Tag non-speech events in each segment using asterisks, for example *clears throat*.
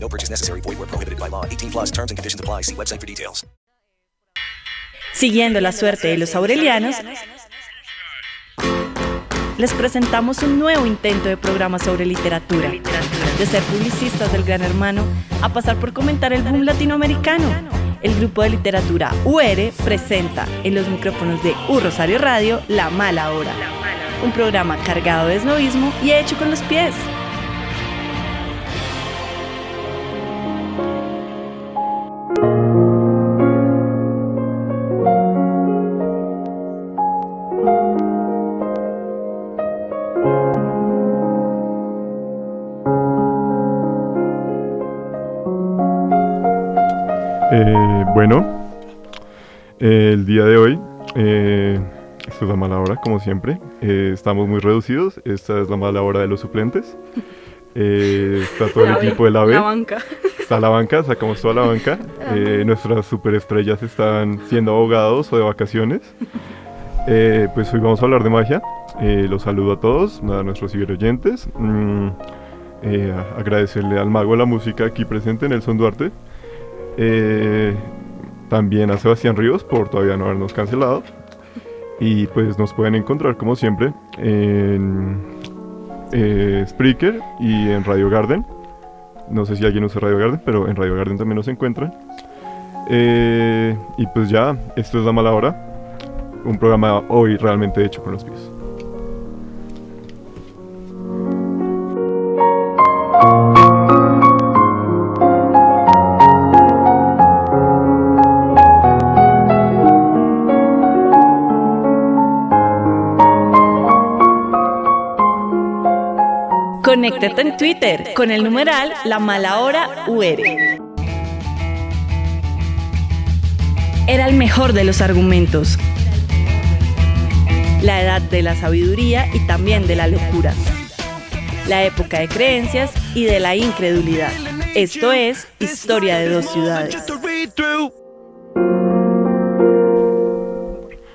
No purchase necessary. Void where prohibited by law. 18 plus terms and conditions apply. See website for details. Siguiendo la suerte de los aurelianos, les presentamos un nuevo intento de programa sobre literatura. De ser publicistas del Gran Hermano a pasar por comentar el boom latinoamericano. El grupo de literatura UR presenta en los micrófonos de U Rosario Radio La Mala Hora. Un programa cargado de esnovismo y hecho con los pies. Bueno, eh, el día de hoy, eh, esta es la mala hora, como siempre. Eh, estamos muy reducidos. Esta es la mala hora de los suplentes. Eh, está todo el equipo de la B. La banca. Está la banca, sacamos toda la banca. Nuestras superestrellas están siendo abogados o de vacaciones. Pues hoy vamos a hablar de magia. Los saludo a todos, a nuestros ciberoyentes. Mm, agradecerle al mago de la música aquí presente, Nelson Duarte. Eh, también a Sebastián Ríos por todavía no habernos cancelado. Y pues nos pueden encontrar como siempre en eh, Spreaker y en Radio Garden. No sé si alguien usa Radio Garden, pero en Radio Garden también nos encuentran. Eh, y pues ya, esto es La Mala Hora. Un programa hoy realmente hecho con los pies. Conéctate en Twitter con el numeral La Mala Hora UR. Era el mejor de los argumentos. La edad de la sabiduría y también de la locura. La época de creencias y de la incredulidad. Esto es Historia de dos ciudades.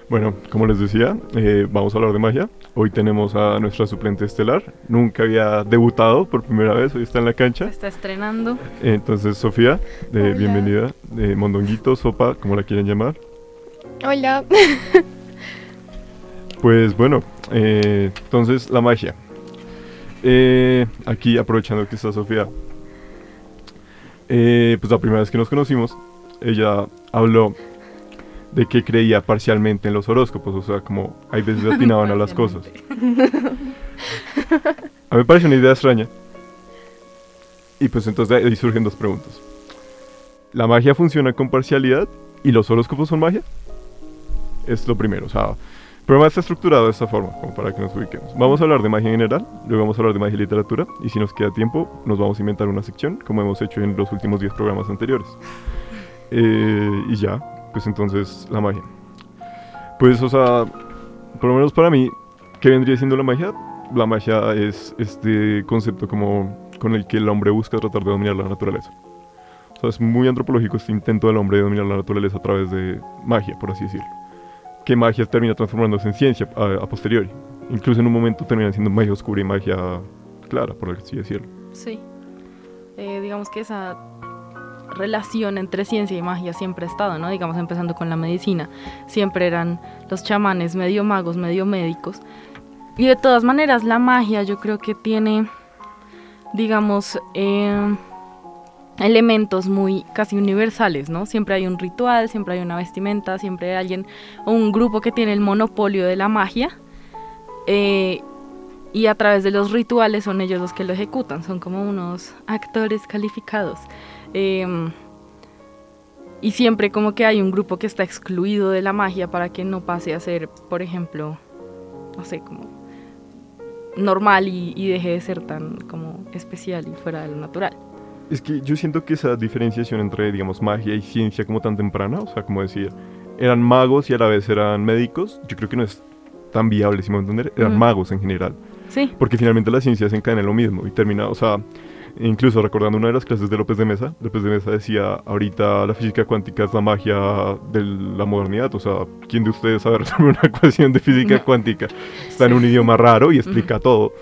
Bueno, como les decía, eh, vamos a hablar de magia. Hoy tenemos a nuestra suplente estelar. Nunca había debutado por primera vez, hoy está en la cancha. Está estrenando. Entonces, Sofía, eh, bienvenida. De Mondonguito, Sopa, como la quieren llamar. Hola. *laughs* Pues bueno, eh, entonces la magia. Eh, aquí aprovechando que está Sofía. eh, pues la primera vez que nos conocimos, ella habló de que creía parcialmente en los horóscopos, o sea, como hay veces atinaban a las cosas. *laughs* A mí me parece una idea extraña. Y pues entonces ahí surgen dos preguntas. ¿La magia funciona con parcialidad y los horóscopos son magia? Es lo primero, o sea, el programa está estructurado de esta forma, como para que nos ubiquemos. Vamos a hablar de magia en general, luego vamos a hablar de magia y literatura, y si nos queda tiempo, nos vamos a inventar una sección, como hemos hecho en los últimos 10 programas anteriores. Eh, y ya, pues entonces, la magia. Pues, o sea, por lo menos para mí, ¿qué vendría siendo la magia? La magia es este concepto como con el que el hombre busca tratar de dominar la naturaleza. O sea, es muy antropológico este intento del hombre de dominar la naturaleza a través de magia, por así decirlo que magia termina transformándose en ciencia a, a posteriori. Incluso en un momento termina siendo magia oscura y magia clara, por así decirlo. Sí. Eh, digamos que esa relación entre ciencia y magia siempre ha estado, ¿no? Digamos, empezando con la medicina. Siempre eran los chamanes medio magos, medio médicos. Y de todas maneras, la magia yo creo que tiene, digamos, eh, elementos muy casi universales, ¿no? Siempre hay un ritual, siempre hay una vestimenta, siempre hay alguien o un grupo que tiene el monopolio de la magia. eh, y a través de los rituales son ellos los que lo ejecutan, son como unos actores calificados. Em, y siempre como que hay un grupo que está excluido de la magia para que no pase a ser, por ejemplo, no sé, como normal y, y deje de ser tan como especial y fuera de lo natural. Es que yo siento que esa diferenciación entre, digamos, magia y ciencia como tan temprana, o sea, como decía, eran magos y a la vez eran médicos, yo creo que no es tan viable, si me voy a entender, eran magos en general. Sí. Porque finalmente la ciencia se encadena en lo mismo y termina, o sea, incluso recordando una de las clases de López de Mesa, López de Mesa decía, ahorita la física cuántica es la magia de la modernidad, o sea, ¿quién de ustedes sabe resolver una *laughs* ecuación de física No. cuántica? Está en un idioma raro y explica todo,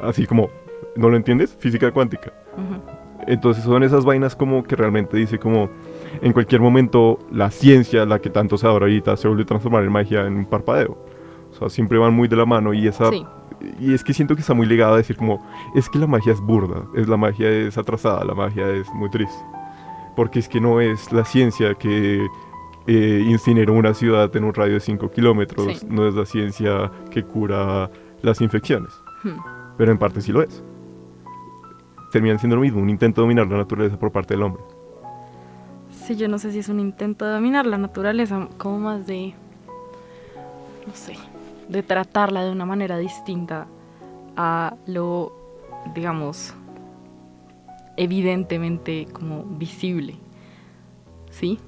así como, ¿no lo entiendes? Física cuántica. Ujú. Entonces son esas vainas como que realmente dice como en cualquier momento la ciencia, la que tanto se adora ahorita, se vuelve a transformar en magia en un parpadeo. O sea, siempre van muy de la mano y esa... Sí. Y es que siento que está muy ligada a decir como, es que la magia es burda, es la magia es atrasada, la magia es muy triste. Porque es que no es la ciencia que eh, incineró una ciudad en un radio de 5 kilómetros, Sí. no es la ciencia que cura las infecciones, Hmm. pero en parte sí lo es. Terminan siendo lo mismo, un intento de dominar la naturaleza por parte del hombre. Sí, yo no sé si es un intento de dominar la naturaleza, como más de, no sé, de tratarla de una manera distinta a lo, digamos, evidentemente como visible. ¿Sí?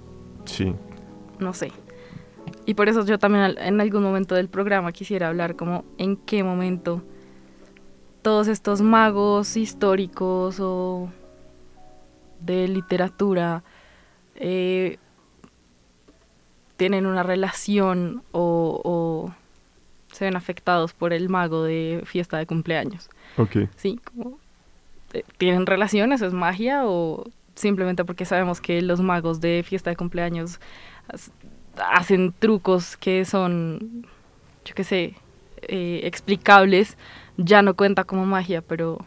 Sí. No sé. Y por eso yo también en algún momento del programa quisiera hablar como en qué momento todos estos magos históricos o de literatura eh, tienen una relación o, o se ven afectados por el mago de fiesta de cumpleaños. Ok. ¿Sí? Como, eh, ¿Tienen relación? ¿Eso es magia? ¿O simplemente porque sabemos que los magos de fiesta de cumpleaños hacen trucos que son, yo qué sé, eh, explicables? Ya no cuenta como magia, pero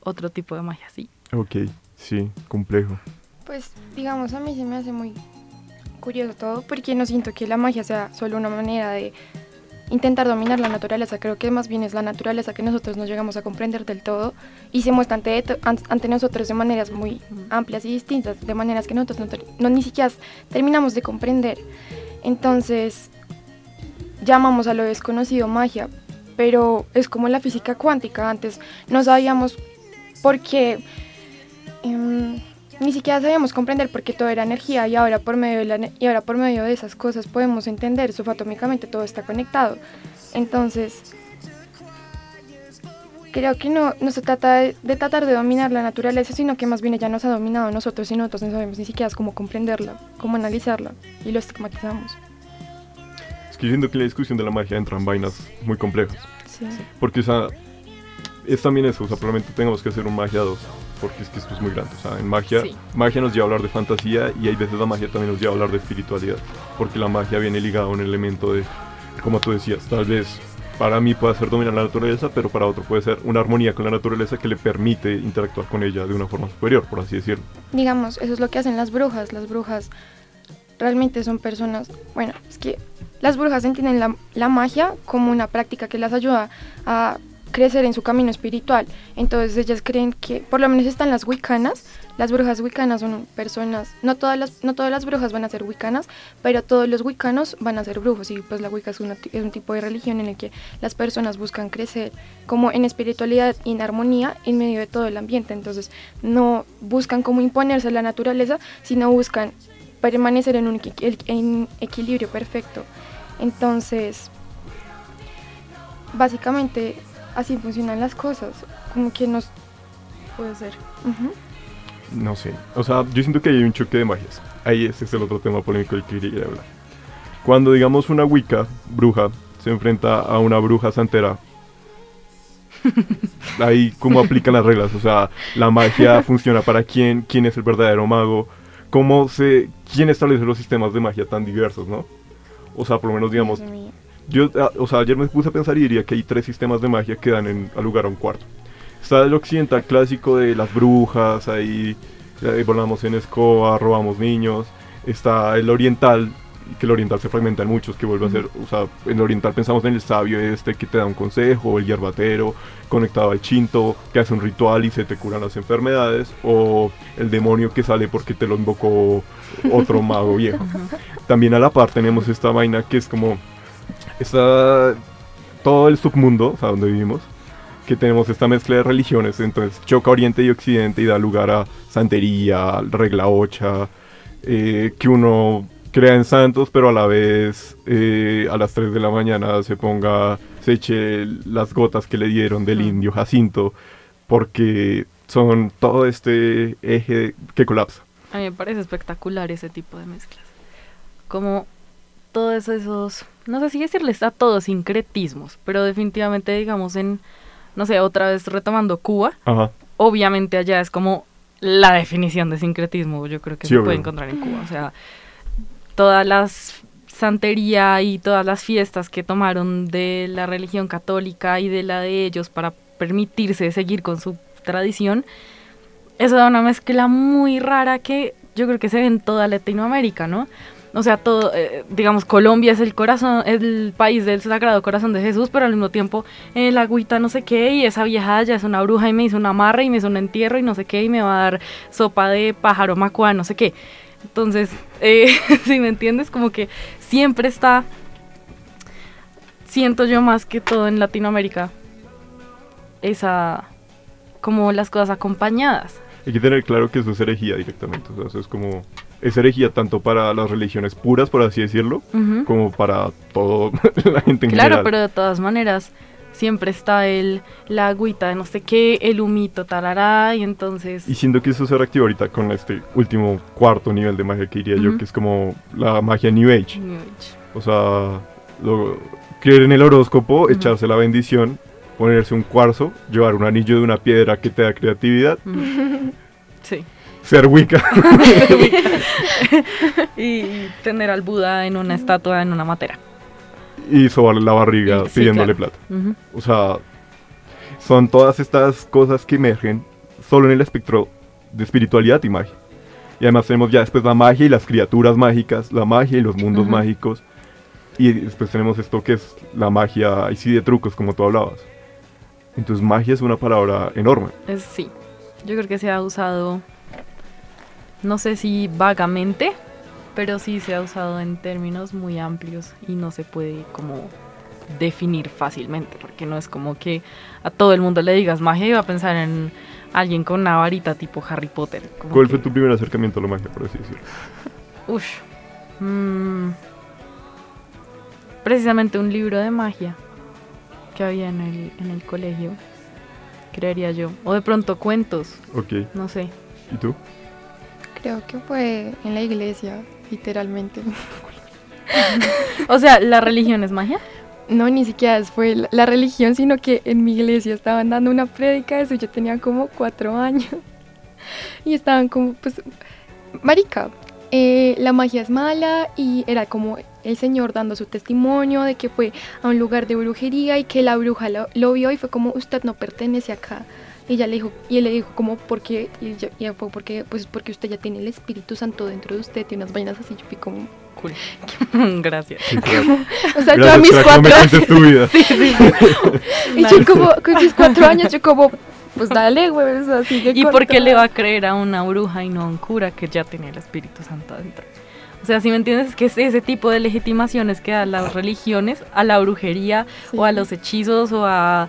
otro tipo de magia sí. Ok. Sí, complejo. Pues digamos, a mí se me hace muy curioso todo porque no siento que la magia sea solo una manera de intentar dominar la naturaleza. Creo que más bien es la naturaleza que nosotros no llegamos a comprender del todo y se muestra ante, an- ante nosotros de maneras muy amplias y distintas, de maneras que nosotros no ni siquiera terminamos de comprender. Entonces, llamamos a lo desconocido magia, pero es como la física cuántica. Antes no sabíamos por qué em, ni siquiera sabíamos comprender por qué todo era energía y ahora por medio de la, y ahora por medio de esas cosas podemos entender subatómicamente todo está conectado. Entonces, creo que no, no se trata de, de tratar de dominar la naturaleza, sino que más bien ella nos ha dominado a nosotros y nosotros no sabemos ni siquiera cómo comprenderla, cómo analizarla y lo estigmatizamos. Es que yo siento que en la discusión de la magia entran vainas muy complejas. Sí. Porque, o sea, es también eso, o sea, probablemente tengamos que hacer un magia 2, porque es que esto es muy grande, o sea, en magia, Sí. magia nos lleva a hablar de fantasía y hay veces la magia también nos lleva a hablar de espiritualidad, porque la magia viene ligada a un elemento de, como tú decías, tal vez para mí puede ser dominar la naturaleza, pero para otro puede ser una armonía con la naturaleza que le permite interactuar con ella de una forma superior, por así decirlo. digamos, eso es lo que hacen las brujas. Las brujas realmente son personas, bueno, es que las brujas entienden la, la magia como una práctica que las ayuda a crecer en su camino espiritual. Entonces ellas creen que, por lo menos están las wicanas, las brujas wicanas son personas, no todas las, no todas las brujas van a ser wicanas, pero todos los wicanos van a ser brujos y pues la wicca es, una es un tipo de religión en el que las personas buscan crecer como en espiritualidad y en armonía en medio de todo el ambiente. Entonces no buscan como imponerse a la naturaleza, sino buscan permanecer en un en equilibrio perfecto. Entonces, básicamente así funcionan las cosas, como que nos... Puede ser. Ujú. No sé. O sea, yo siento que hay un choque de magias. Ahí ese es el otro tema polémico del que quería hablar. Cuando, digamos, una Wicca, bruja, se enfrenta a una bruja santera, *laughs* ahí cómo aplican las reglas. O sea, la magia funciona para quién, quién es el verdadero mago, cómo se, quién establece los sistemas de magia tan diversos, ¿no? O sea, por lo menos, digamos. Yo, ah, o sea, ayer me puse a pensar y diría que hay tres sistemas de magia que dan en, al lugar a un cuarto. Está el occidental clásico de las brujas, ahí, ahí volamos en escoba, robamos niños. Está el oriental, que el oriental se fragmenta en muchos, que vuelve a ser, o sea, en el oriental pensamos en el sabio este que te da un consejo, el hierbatero conectado al chinto, que hace un ritual y se te curan las enfermedades, o el demonio que sale porque te lo invocó otro mago viejo. También a la par tenemos esta vaina que es como está todo el submundo, o sea, donde vivimos, que tenemos esta mezcla de religiones, entonces choca Oriente y Occidente y da lugar a santería, regla ocha, eh, que uno crea en santos, pero a la vez eh, a las 3 de la mañana se ponga, se eche las gotas que le dieron del indio Jacinto, porque son todo este eje que colapsa. A mí me parece espectacular ese tipo de mezclas. Como todos esos, no sé si decirles a todos sincretismos, pero definitivamente digamos en, no sé, otra vez retomando Cuba, Ajá. obviamente allá es como la definición de sincretismo, yo creo que Sí, se obvio. puede encontrar en Cuba. O sea, todas las santería y todas las fiestas que tomaron de la religión católica y de la de ellos para permitirse seguir con su tradición, eso da una mezcla muy rara que yo creo que se ve en toda Latinoamérica, ¿no? O sea, todo, eh, digamos, Colombia es el corazón, es el país del Sagrado Corazón de Jesús, pero al mismo tiempo el agüita no sé qué, y esa vieja ya es una bruja y me hizo una amarra y me hizo un entierro y no sé qué, y me va a dar sopa de pájaro macua, no sé qué. Entonces, eh, *laughs* si me entiendes, como que siempre está, siento yo más que todo en Latinoamérica, esa, como las cosas acompañañadas. Hay que tener claro que eso es herejía directamente, o sea, eso es como, es herejía tanto para las religiones puras, por así decirlo, como para todo *laughs* la gente en Claro, general. pero de todas maneras siempre está el la agüita de no sé qué, el humito tarará y entonces Y siento que eso se reactiva ahorita con este último cuarto nivel de magia que diría yo, que es como la magia New Age. New Age. O sea, lo- creer en el horóscopo, echarse la bendición, ponerse un cuarzo, llevar un anillo de una piedra que te da creatividad. *laughs* Sí. Ser Wicca. *laughs* Y, tener al Buda en una estatua en una matera. y sobarle la barriga Y- sí, pidiéndole claro. plata. Ujú. O sea, son todas estas cosas que emergen solo en el espectro de espiritualidad y magia. Y además tenemos ya después la magia y las criaturas mágicas, la magia y los mundos Ujú. mágicos. Y después tenemos esto que es la magia, y sí de trucos, como tú hablabas. Entonces magia es una palabra enorme. Es, sí. Yo creo que se ha usado, no sé si vagamente, pero sí se ha usado en términos muy amplios y no se puede como definir fácilmente, porque no es como que a todo el mundo le digas magia y va a pensar en alguien con una varita tipo Harry Potter. como ¿Cuál que- fue tu primer acercamiento a la magia, por así decirlo? Ush. Mm. precisamente un libro de magia que había en el, en el colegio, creería yo. O de pronto cuentos, Ok, no sé. ¿y tú? Creo que fue en la iglesia, literalmente. *laughs* O sea, ¿la religión es magia? No, ni siquiera fue la, la religión, sino que en mi iglesia estaban dando una prédica de eso. Yo tenía como cuatro años. Y estaban como, pues, marica, eh, la magia es mala y era como el señor dando su testimonio de que fue a un lugar de brujería y que la bruja lo, lo vio y fue como, usted no pertenece acá. Y ella le dijo, y él le dijo como, ¿por qué? Y, yo- y fue porque, pues porque usted ya tiene el Espíritu Santo dentro de usted y unas vainas así. Yo fui como, Cool. *laughs* Gracias. Sí, claro. *laughs* o sea, yo a mis cuatro años. tu vida. *laughs* Y yo como, con mis cuatro años, yo como, pues dale, güey, o sea, sigue ¿Y por qué le va a creer a una bruja y no a un cura que ya tiene el Espíritu Santo adentro? O sea, si me entiendes, es que es ese tipo de legitimaciones que dan las religiones a la brujería Sí. o a los hechizos o a...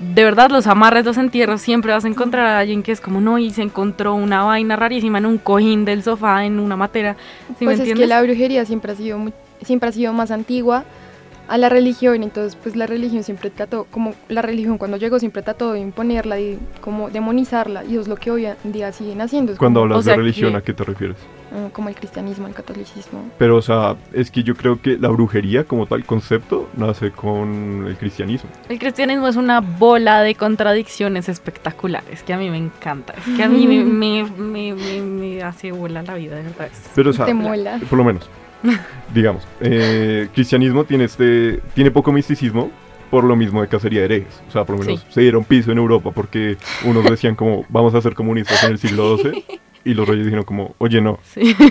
De verdad, los amarres, los entierros, siempre vas a encontrar a alguien que es como, no, y se encontró una vaina rarísima en un cojín del sofá, en una matera. ¿Sí me Pues es entiendes? que la brujería siempre ha sido muy- siempre ha sido más antigua a la religión, entonces pues la religión siempre trató, como la religión cuando llegó siempre trató de imponerla y como demonizarla, y es lo que hoy en día siguen haciendo, es Cuando como, hablas o sea de religión, que- ¿a qué te refieres? mm, como el cristianismo, el catolicismo. Pero, o sea, es que yo creo que la brujería como tal concepto nace con el cristianismo. El cristianismo es una bola de contradicciones espectaculares que a mí me encanta. Es que a mí me, *laughs* me, me, me- me hace bola la vida, de verdad. Pero, o sea, Te mola. por lo menos, *laughs* digamos, eh, cristianismo tiene, este, tiene poco misticismo por lo mismo de cacería de herejes. O sea, por lo menos Sí. se dieron piso en Europa porque unos decían como, vamos a ser comunistas en el siglo XII. *laughs* Y los reyes dijeron como, oye no, Sí. *laughs*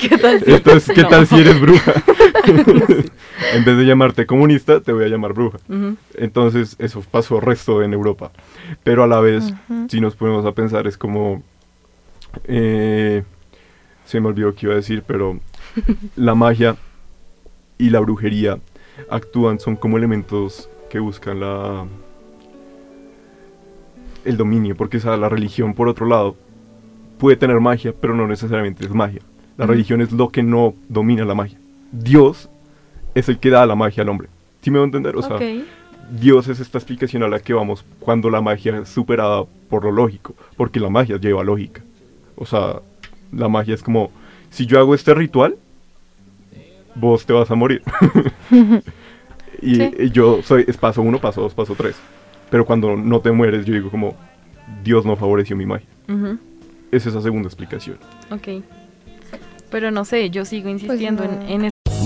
¿Qué tal si- entonces, ¿qué No. tal si eres bruja? en vez de llamarte comunista, te voy a llamar bruja. Ujú. Entonces eso pasó resto en Europa. Pero a la vez, Ujú. si nos ponemos a pensar, es como... eh, se me olvidó qué iba a decir, pero *laughs* la magia y la brujería actúan, son como elementos que buscan la el dominio, porque o sea, la religión por otro lado puede tener magia, pero no necesariamente es magia. La religión es lo que no domina la magia. Dios es el que da la magia al hombre. ¿Sí me va a entender? O sea. Dios es esta explicación a la que vamos cuando la magia es superada por lo lógico, porque la magia lleva lógica. O sea, la magia es como, si yo hago este ritual, vos te vas a morir. *laughs* y, Sí. y yo soy, es paso uno, paso dos, paso tres. Pero cuando no te mueres, yo digo como, Dios no favoreció mi magia. Ujú. Es esa segunda explicación. Ok. Pero no sé, yo sigo insistiendo no. en, en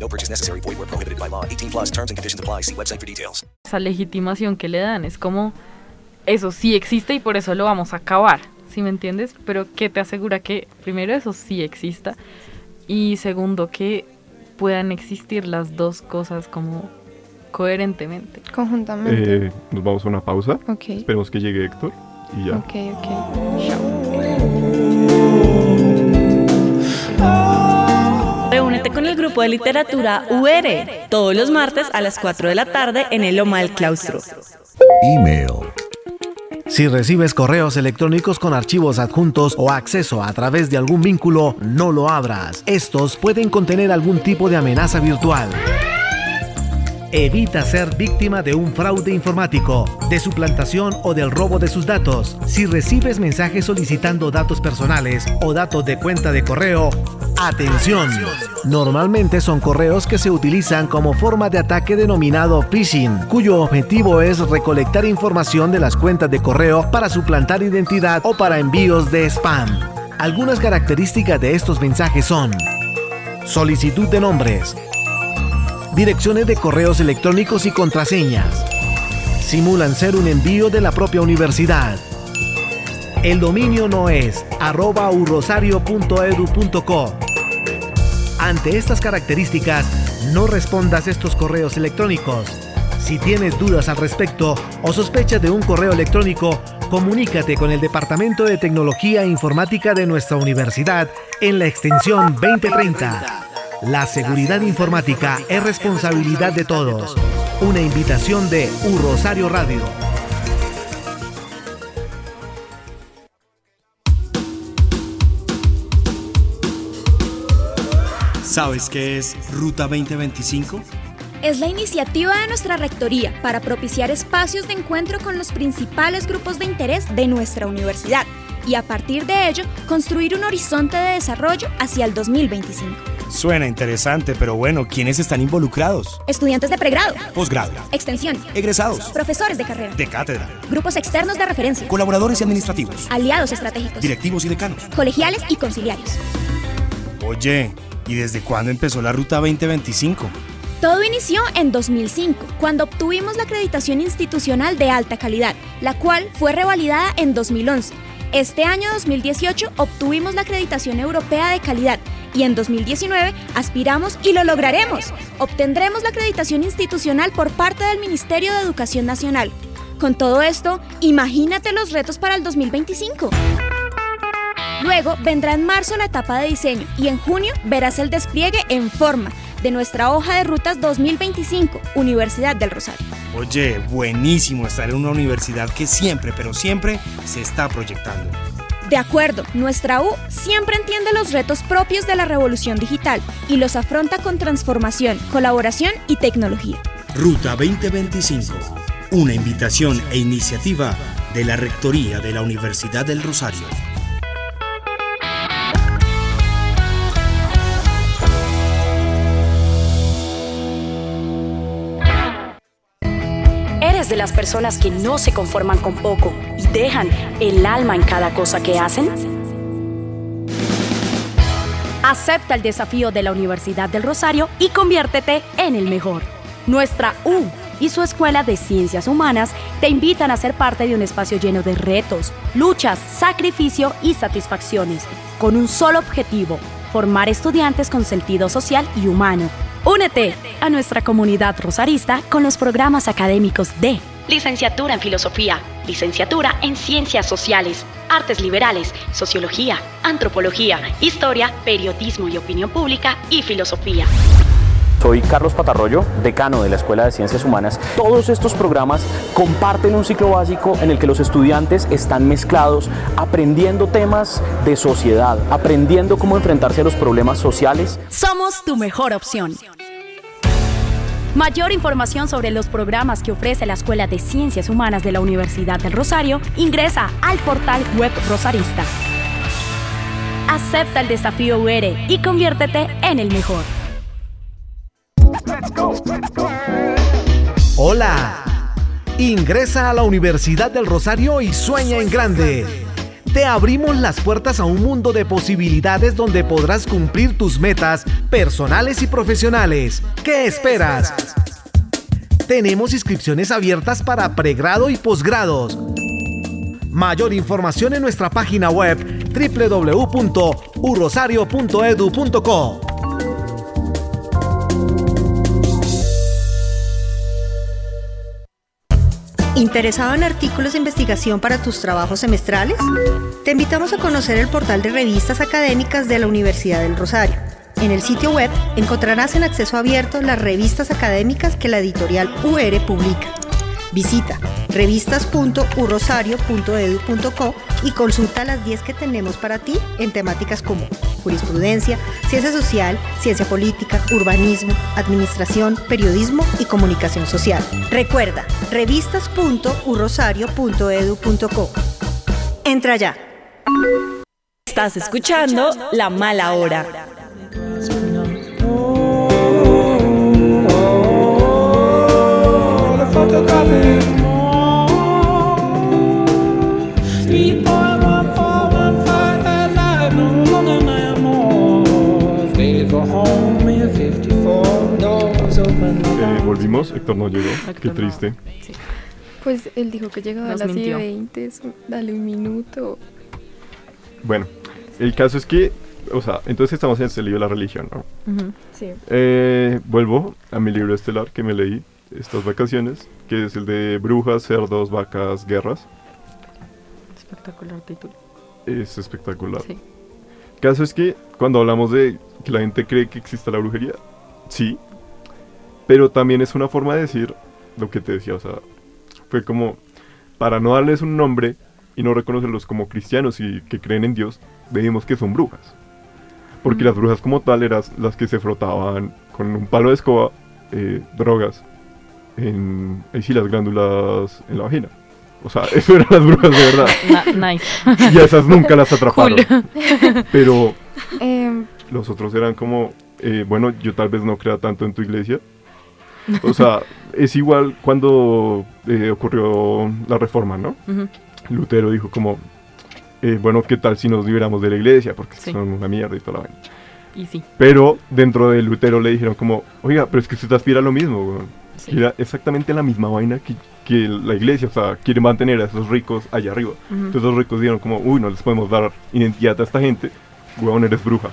No purchase necessary. Void where prohibited by law. 18 plus terms and conditions apply. See website for details. esa legitimación que le dan. Es como, eso sí existe y por eso lo vamos a acabar, ¿sí me entiendes? Pero ¿qué te asegura que primero eso sí exista? Y segundo, que puedan existir las dos cosas como coherentemente. Conjuntamente. Eh, nos vamos a una pausa. ok. Esperemos que llegue Héctor y ya. Ok, ok. Chao. Con el grupo de literatura UR todos los martes a las 4 de la tarde en el Loma del Claustro. Email. Si recibes correos electrónicos con archivos adjuntos o acceso a través de algún vínculo, no lo abras. Estos pueden contener algún tipo de amenaza virtual. Evita ser víctima de un fraude informático, de suplantación o del robo de sus datos. Si recibes mensajes solicitando datos personales o datos de cuenta de correo, atención. Normalmente son correos que se utilizan como forma de ataque denominado phishing, cuyo objetivo es recolectar información de las cuentas de correo para suplantar identidad o para envíos de spam. Algunas características de estos mensajes son solicitud de nombres, direcciones de correos electrónicos y contraseñas. Simulan ser un envío de la propia universidad. El dominio no es arroba urrosario.edu.co. Ante estas características, no respondas estos correos electrónicos. Si tienes dudas al respecto o sospechas de un correo electrónico, comunícate con el Departamento de Tecnología e Informática de nuestra universidad en la extensión 2030. La seguridad informática es responsabilidad de todos. Una invitación de U Rosario Radio. ¿Sabes qué es Ruta 2025? Es la iniciativa de nuestra rectoría para propiciar espacios de encuentro con los principales grupos de interés de nuestra universidad y a partir de ello construir un horizonte de desarrollo hacia el 2025. Suena interesante, pero bueno, ¿quiénes están involucrados? Estudiantes de pregrado, Posgrado, extensión, egresados, profesores de carrera, de cátedra, grupos externos de referencia, colaboradores y administrativos, aliados estratégicos, directivos y decanos. colegiales y conciliarios. Oye, ¿y desde cuándo empezó la Ruta 2025? Todo inició en 2005, cuando obtuvimos la acreditación institucional de alta calidad, la cual fue revalidada en 2011. Este año 2018 obtuvimos la acreditación europea de calidad y en 2019 aspiramos y lo lograremos. Obtendremos la acreditación institucional por parte del Ministerio de Educación Nacional. Con todo esto, imagínate los retos para el 2025. Luego vendrá en marzo la etapa de diseño y en junio verás el despliegue en forma de nuestra hoja de rutas 2025, Universidad del Rosario. Oye, buenísimo estar en una universidad que siempre, pero siempre se está proyectando. De acuerdo, nuestra U siempre entiende los retos propios de la revolución digital y los afronta con transformación, colaboración y tecnología. Ruta 2025, una invitación e iniciativa de la Rectoría de la Universidad del Rosario. Las personas que no se conforman con poco y dejan el alma en cada cosa que hacen? Acepta el desafío de la Universidad del Rosario y conviértete en el mejor. Nuestra U y su Escuela de Ciencias Humanas te invitan a ser parte de un espacio lleno de retos, luchas, sacrificio y satisfacciones, con un solo objetivo, formar estudiantes con sentido social y humano. Únete a nuestra comunidad rosarista con los programas académicos de Licenciatura en Filosofía, Licenciatura en Ciencias Sociales, Artes Liberales, Sociología, Antropología, Historia, Periodismo y Opinión Pública y Filosofía. Soy Carlos Patarroyo, decano de la Escuela de Ciencias Humanas. Todos estos programas comparten un ciclo básico en el que los estudiantes están mezclados, aprendiendo temas de sociedad, aprendiendo cómo enfrentarse a los problemas sociales. Somos tu mejor opción. Mayor información sobre los programas que ofrece la Escuela de Ciencias Humanas de la Universidad del Rosario ingresa al portal web Rosarista. Acepta el desafío UR y conviértete en el mejor. Hola. Ingresa a la Universidad del Rosario y sueña en grande. Te abrimos las puertas a un mundo de posibilidades donde podrás cumplir tus metas personales y profesionales. ¿Qué esperas? Tenemos inscripciones abiertas para pregrado y posgrados. Mayor información en nuestra página web www.urosario.edu.co. ¿Interesado en artículos de investigación para tus trabajos semestrales? Te invitamos a conocer el portal de revistas académicas de la Universidad del Rosario. En el sitio web encontrarás en acceso abierto las revistas académicas que la editorial UR publica. Visita revistas.urosario.edu.co y consulta las 10 que tenemos para ti en temáticas como jurisprudencia, ciencia social, ciencia política, urbanismo, administración, periodismo y comunicación social. Recuerda, revistas.urosario.edu.co. Entra ya. Estás escuchando La Mala Hora. Eh, volvimos, Héctor no llegó. Qué triste. Pues él dijo que llegaba Nos a las mintió. 20, dale un minuto. Bueno, el caso es que, o sea, entonces estamos en este libro de la religión, ¿no? Sí. Eh, vuelvo a mi libro estelar que me leí estas vacaciones, que es el de brujas, cerdos, vacas, guerras. Espectacular título. Es espectacular. Sí. Caso es que cuando hablamos de que la gente cree que existe la brujería, sí, pero también es una forma de decir lo que te decía, o sea, fue como para no darles un nombre y no reconocerlos como cristianos y que creen en Dios, veíamos que son brujas. Porque Mm. las brujas como tal eran las que se frotaban con un palo de escoba, eh, drogas, en, ahí sí, las glándulas en la vagina. O sea, *laughs* eso eran las brujas de verdad. *laughs* Na- nice. Y a esas nunca las atraparon. Cool. *laughs* Pero Em, los otros eran como, eh, bueno, yo tal vez no crea tanto en tu iglesia. O sea, es igual cuando eh, ocurrió la reforma, ¿no? Lutero dijo como, eh, bueno, ¿qué tal si nos liberamos de la iglesia? Porque Sí. son una mierda y toda la vaina. Y sí. Pero dentro de Lutero le dijeron como, oiga, pero es que usted aspira a lo mismo, weón. Sí. Era exactamente la misma vaina que, que la iglesia, o sea, quiere mantener a esos ricos allá arriba. Ujú. Entonces los ricos dijeron como, uy, no les podemos dar identidad a esta gente, weón, eres bruja,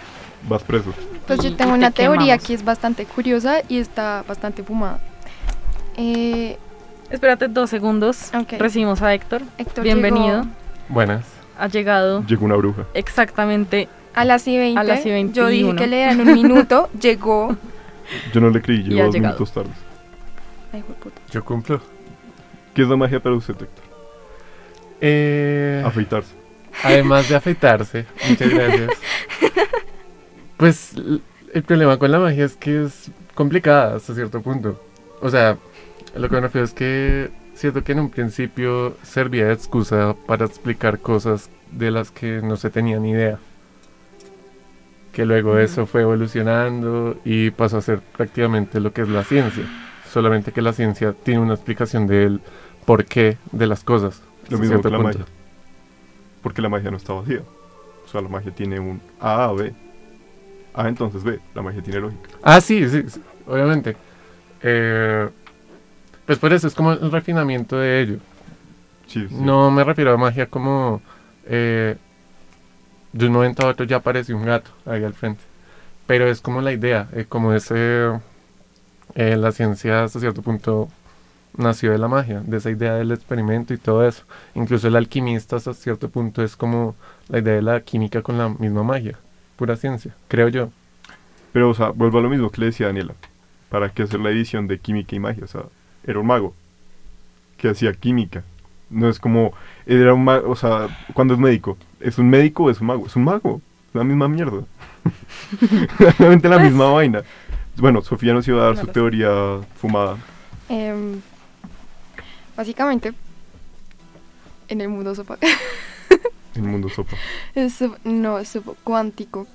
vas preso. Pues yo tengo una te teoría quemamos. que es bastante curiosa y está bastante fumada. Eh, Espérate dos segundos. Recibimos a Héctor. Héctor Bienvenido. llegó Buenas. Ha llegado Llegó una bruja. exactamente a las y 20. A las y Yo dije 21. que le dan un minuto, *laughs* llegó. Yo no le creí, llegó dos llegado. minutos tarde. Ay, puta. Yo cumplo. ¿Qué es la magia para usted, Héctor? Eh, Afeitarse. además de afeitarse. Muchas gracias. *laughs* Pues el problema con la magia es que es complicada hasta cierto punto. O sea, lo que me refiero es que siento que en un principio servía de excusa para explicar cosas de las que no se tenía ni idea. Que luego eso fue evolucionando y pasó a ser prácticamente lo que es la ciencia. Solamente que la ciencia tiene una explicación del porqué de las cosas. Lo mismo que la punto. magia. Porque la magia no está vacía. O sea, la magia tiene un A a B. A entonces B. La magia tiene lógica. Ah, sí, sí, sí, obviamente. Eh, pues por eso es como el refinamiento de ello. Sí, sí. No me refiero a magia como eh, de un momento a otro ya aparece un gato ahí al frente. Pero es como la idea, eh, como ese, eh, la ciencia hasta cierto punto nació de la magia, de esa idea del experimento y todo eso. Incluso el alquimista hasta cierto punto es como la idea de la química con la misma magia, pura ciencia, creo yo. Pero, o sea, vuelvo a lo mismo que le decía Daniela. ¿Para qué hacer la edición de química y magia? O sea, era un mago que hacía química. No es como, era un mago, o sea, cuando es médico, ¿es un médico o es un mago? Es un mago, es la misma mierda. *laughs* Realmente la Pues- misma vaina. Bueno, Sofía nos iba a dar No su sé. teoría fumada. Em, básicamente, en el mundo sopa. *laughs* El mundo sopa. es no, es cuántico.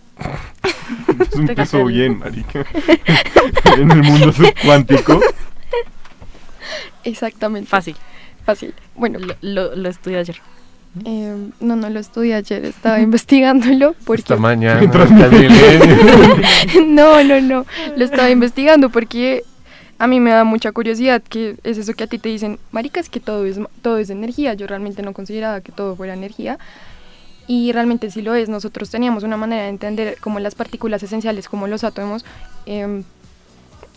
Te empezó caché. bien, marica. *laughs* en el mundo subcuántico. Exactamente. Fácil. Fácil. Bueno. Lo, lo, lo estudié ayer. em, no, no lo estudié ayer, estaba investigándolo porque... Esta mañana, *laughs* no, no, no, lo estaba investigando porque a mí me da mucha curiosidad que es eso que a ti te dicen, marica, es que todo es, todo es energía, yo realmente no consideraba que todo fuera energía y realmente sí lo es, nosotros teníamos una manera de entender como las partículas esenciales, como los átomos, em,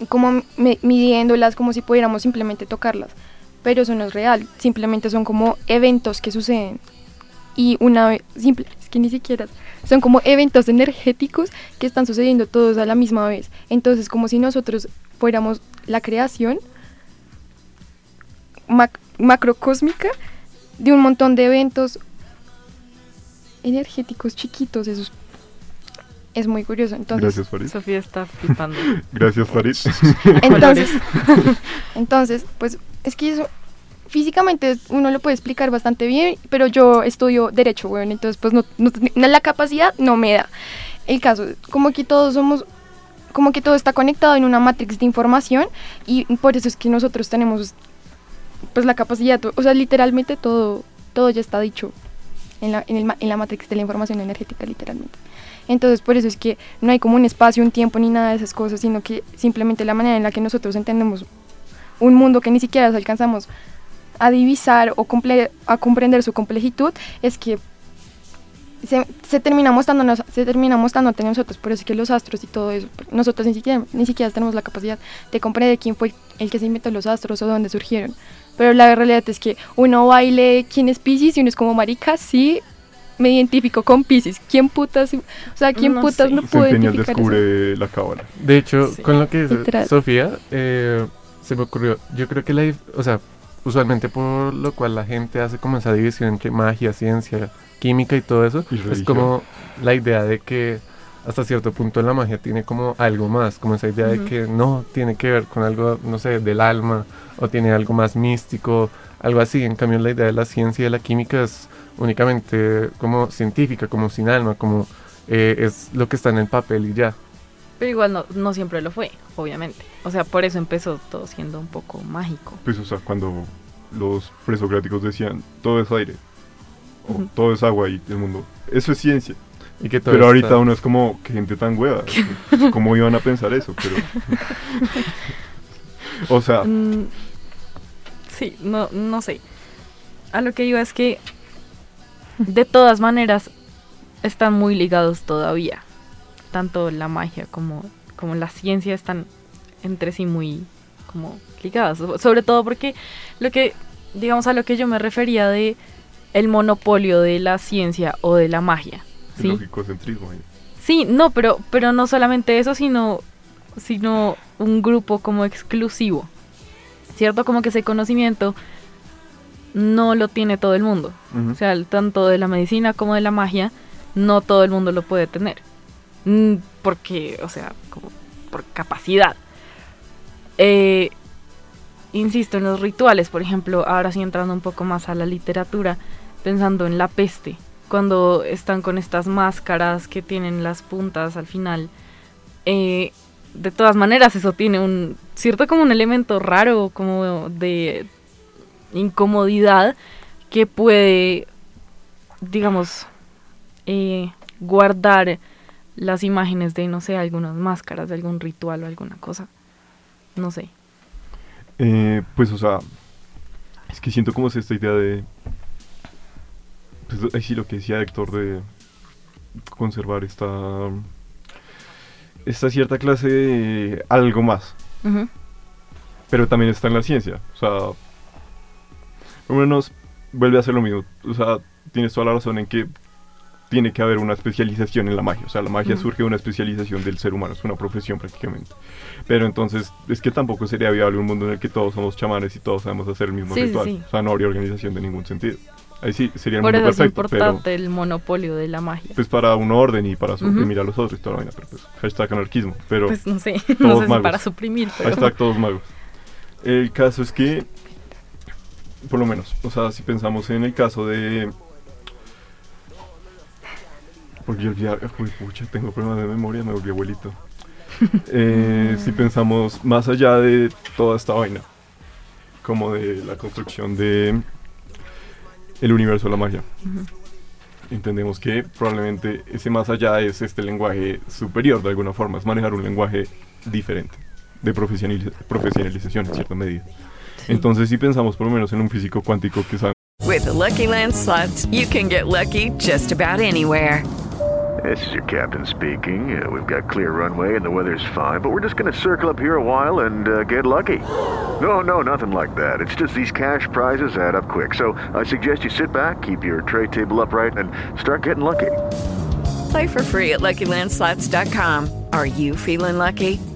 como mi- midiéndolas como si pudiéramos simplemente tocarlas, pero eso no es real, simplemente son como eventos que suceden y una vez, simple, es que ni siquiera, son como eventos energéticos que están sucediendo todos a la misma vez. Entonces, como si nosotros fuéramos la creación mac- macrocósmica de un montón de eventos energéticos chiquitos, eso es, muy curioso. Entonces, Gracias, Farid. Sofía está flipando. *laughs* Gracias, Farid. entonces, *laughs* *laughs* entonces, pues es que eso físicamente uno lo puede explicar bastante bien, pero yo estudio derecho, bueno, entonces pues no, no- la capacidad no me da. El caso, como que todos somos, como que todo está conectado en una matrix de información y por eso es que nosotros tenemos pues la capacidad, o sea, literalmente todo, todo ya está dicho en la, en, el ma- en la matrix de la información energética, literalmente. Entonces, por eso es que no hay como un espacio, un tiempo ni nada de esas cosas, sino que simplemente la manera en la que nosotros entendemos un mundo que ni siquiera alcanzamos a divisar o a comprender su complejitud es que se, se termina mostrándonos, se termina mostrándote nosotros, por eso es que los astros y todo eso, nosotros ni siquiera, ni siquiera tenemos la capacidad de comprender quién fue el que se inventó los astros o de dónde surgieron. Pero la realidad es que uno baile quién es Pisces y uno es como marica, sí, me identifico con Pisces. ¿Quién putas, o sea, quién No putas sé. no Centennial identificar eso? descubre la cábala. De hecho, Sí. con lo que dice. Sofía, eh, se me ocurrió, yo creo que la, o sea, usualmente por lo cual la gente hace como esa división entre magia, ciencia, química y todo eso, Y es como la idea de que hasta cierto punto la magia tiene como algo más, como esa idea de que no tiene que ver con algo, no sé, del alma o tiene algo más místico, algo así. En cambio, la idea de la ciencia y de la química es únicamente como científica, como sin alma, como eh, es lo que está en el papel y ya. Pero igual no, no siempre lo fue, obviamente. O sea, por eso empezó todo siendo un poco mágico. Pues, o sea, cuando los presocráticos decían todo es aire, o todo es agua y el mundo, eso es ciencia. Y que todo Pero ahorita está- uno es como, que gente tan hueva. *laughs* ¿Cómo iban a pensar eso? Pero. *laughs* o sea, Mm, sí, no, no sé. A lo que digo es que de todas maneras están muy ligados todavía. Tanto la magia como, como la ciencia están entre sí muy como ligadas. So- Sobre todo porque lo que, digamos a lo que yo me refería de el monopolio de la ciencia o de la magia. ¿sí? ahí. Sí, no, pero, pero no solamente eso, sino, sino un grupo como exclusivo. ¿Cierto? Como que ese conocimiento no lo tiene todo el mundo. Ujú. O sea, tanto de la medicina como de la magia, no todo el mundo lo puede tener. Mm, Porque, o sea, como por capacidad. Eh, insisto en los rituales, por ejemplo, ahora sí entrando un poco más a la literatura, pensando en la peste, cuando están con estas máscaras que tienen las puntas al final. Eh, de todas maneras, eso tiene un cierto como un elemento raro, como de incomodidad que puede, digamos, eh, guardar las imágenes de, no sé, algunas máscaras, de algún ritual o alguna cosa. No sé. Eh, pues, o sea, es que siento como es esta idea de. Pues ahí sí lo que decía Héctor de conservar esta. Esta cierta clase de algo más. Pero también está en la ciencia. O sea, por lo menos vuelve a ser lo mismo. O sea, tienes toda la razón en que tiene que haber una especialización en la magia. O sea, la magia surge de una especialización del ser humano, es una profesión prácticamente. Pero entonces, es que tampoco sería viable un mundo en el que todos somos chamanes y todos sabemos hacer el mismo ritual. O sea, no habría organización de ningún sentido. Ahí sí, sería el Por mundo eso perfecto. es importante el monopolio de la magia. Pues para un orden y para suprimir a los otros y toda la vaina. Pero pues, hashtag anarquismo. Pero Pues no sé, *laughs* todos no sé si magos. para suprimir, pero- Hashtag todos magos. El caso es que, por lo menos, o sea, si pensamos en el caso de... Porque yo olvidé, uy, pucha, tengo problemas de memoria, me volví abuelito. *laughs* Eh, si pensamos más allá de toda esta vaina, como de la construcción de el universo de la magia, entendemos que probablemente ese más allá es este lenguaje superior de alguna forma, es manejar un lenguaje diferente, de profesionaliz- profesionalización en cierta medida. Entonces si pensamos por lo menos en un físico cuántico que sabe With the Lucky Land slots, you can get lucky just about anywhere. This is your captain speaking. Uh, we've got clear runway and the weather's fine, but we're just going to circle up here a while and uh, get lucky. No, no, nothing like that. It's just these cash prizes add up quick. So I suggest you sit back, keep your tray table upright, and start getting lucky. Play for free at LuckyLandSlots.com. Are you feeling lucky?